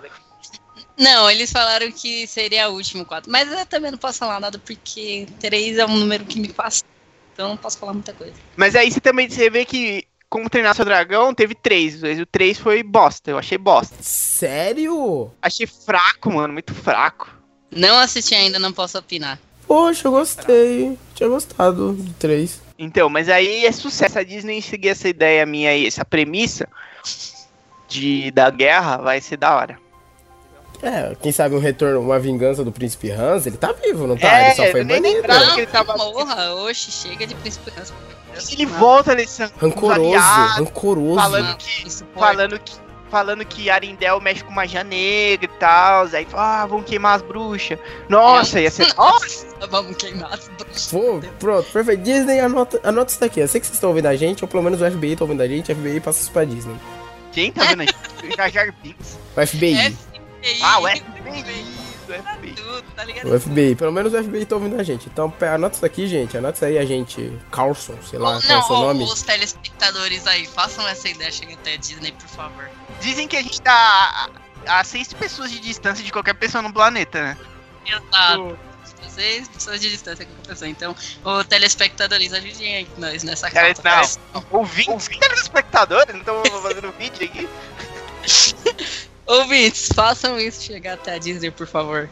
Não, eles falaram que seria o último 4. Mas eu também não posso falar nada porque 3 é um número que me passa. Então eu não posso falar muita coisa. Mas aí você também você vê que, como treinar seu dragão, teve 3. Mas o 3 foi bosta. Eu achei bosta. Sério? Achei fraco, mano, muito fraco. Não assisti ainda, não posso opinar. Poxa, eu gostei. Tinha gostado do 3. Então, mas aí é sucesso. A Disney seguir essa ideia minha aí, essa premissa de, da guerra, vai ser da hora. É, quem sabe um retorno, uma vingança do príncipe Hans, ele tá vivo, não tá? É, ele só foi nem banido. Não, que ele tava- morra, oxe, chega de príncipe Hans. Ele volta nesse Rancoroso, aliados, rancoroso. falando que, falando que, falando que Arendelle mexe com magia negra e tal, aí ah, vão queimar as bruxas. Nossa, ia ser. Nossa, Vamos queimar as bruxas. Pô, pronto, perfeito. Disney, anota, anota isso daqui. Eu sei que vocês estão ouvindo a gente, ou pelo menos o FBI tá ouvindo a gente, o FBI passa isso pra Disney. quem tá vendo aí? Jar Jar Binks. O FBI. FBI. Ah, o FBI. O FBI. Tudo, tá? O FBI, pelo menos o FBI tá ouvindo a gente. Então, anota isso aqui, gente. Anota isso aí, a gente. Carlson, sei lá, qual é o não, seu nome. os telespectadores aí, façam essa ideia, chega até a Disney, por favor. Dizem que a gente tá a, a seis pessoas de distância de qualquer pessoa no planeta, né? Exato. Vocês, pessoas de distância com a pessoa. Então, o telespectadores, ajudem aí nós nessa Cara, causa. não. Ouvintes, telespectadores, não estão fazendo vídeo aqui. Ouvintes, façam isso chegar até a Disney, por favor.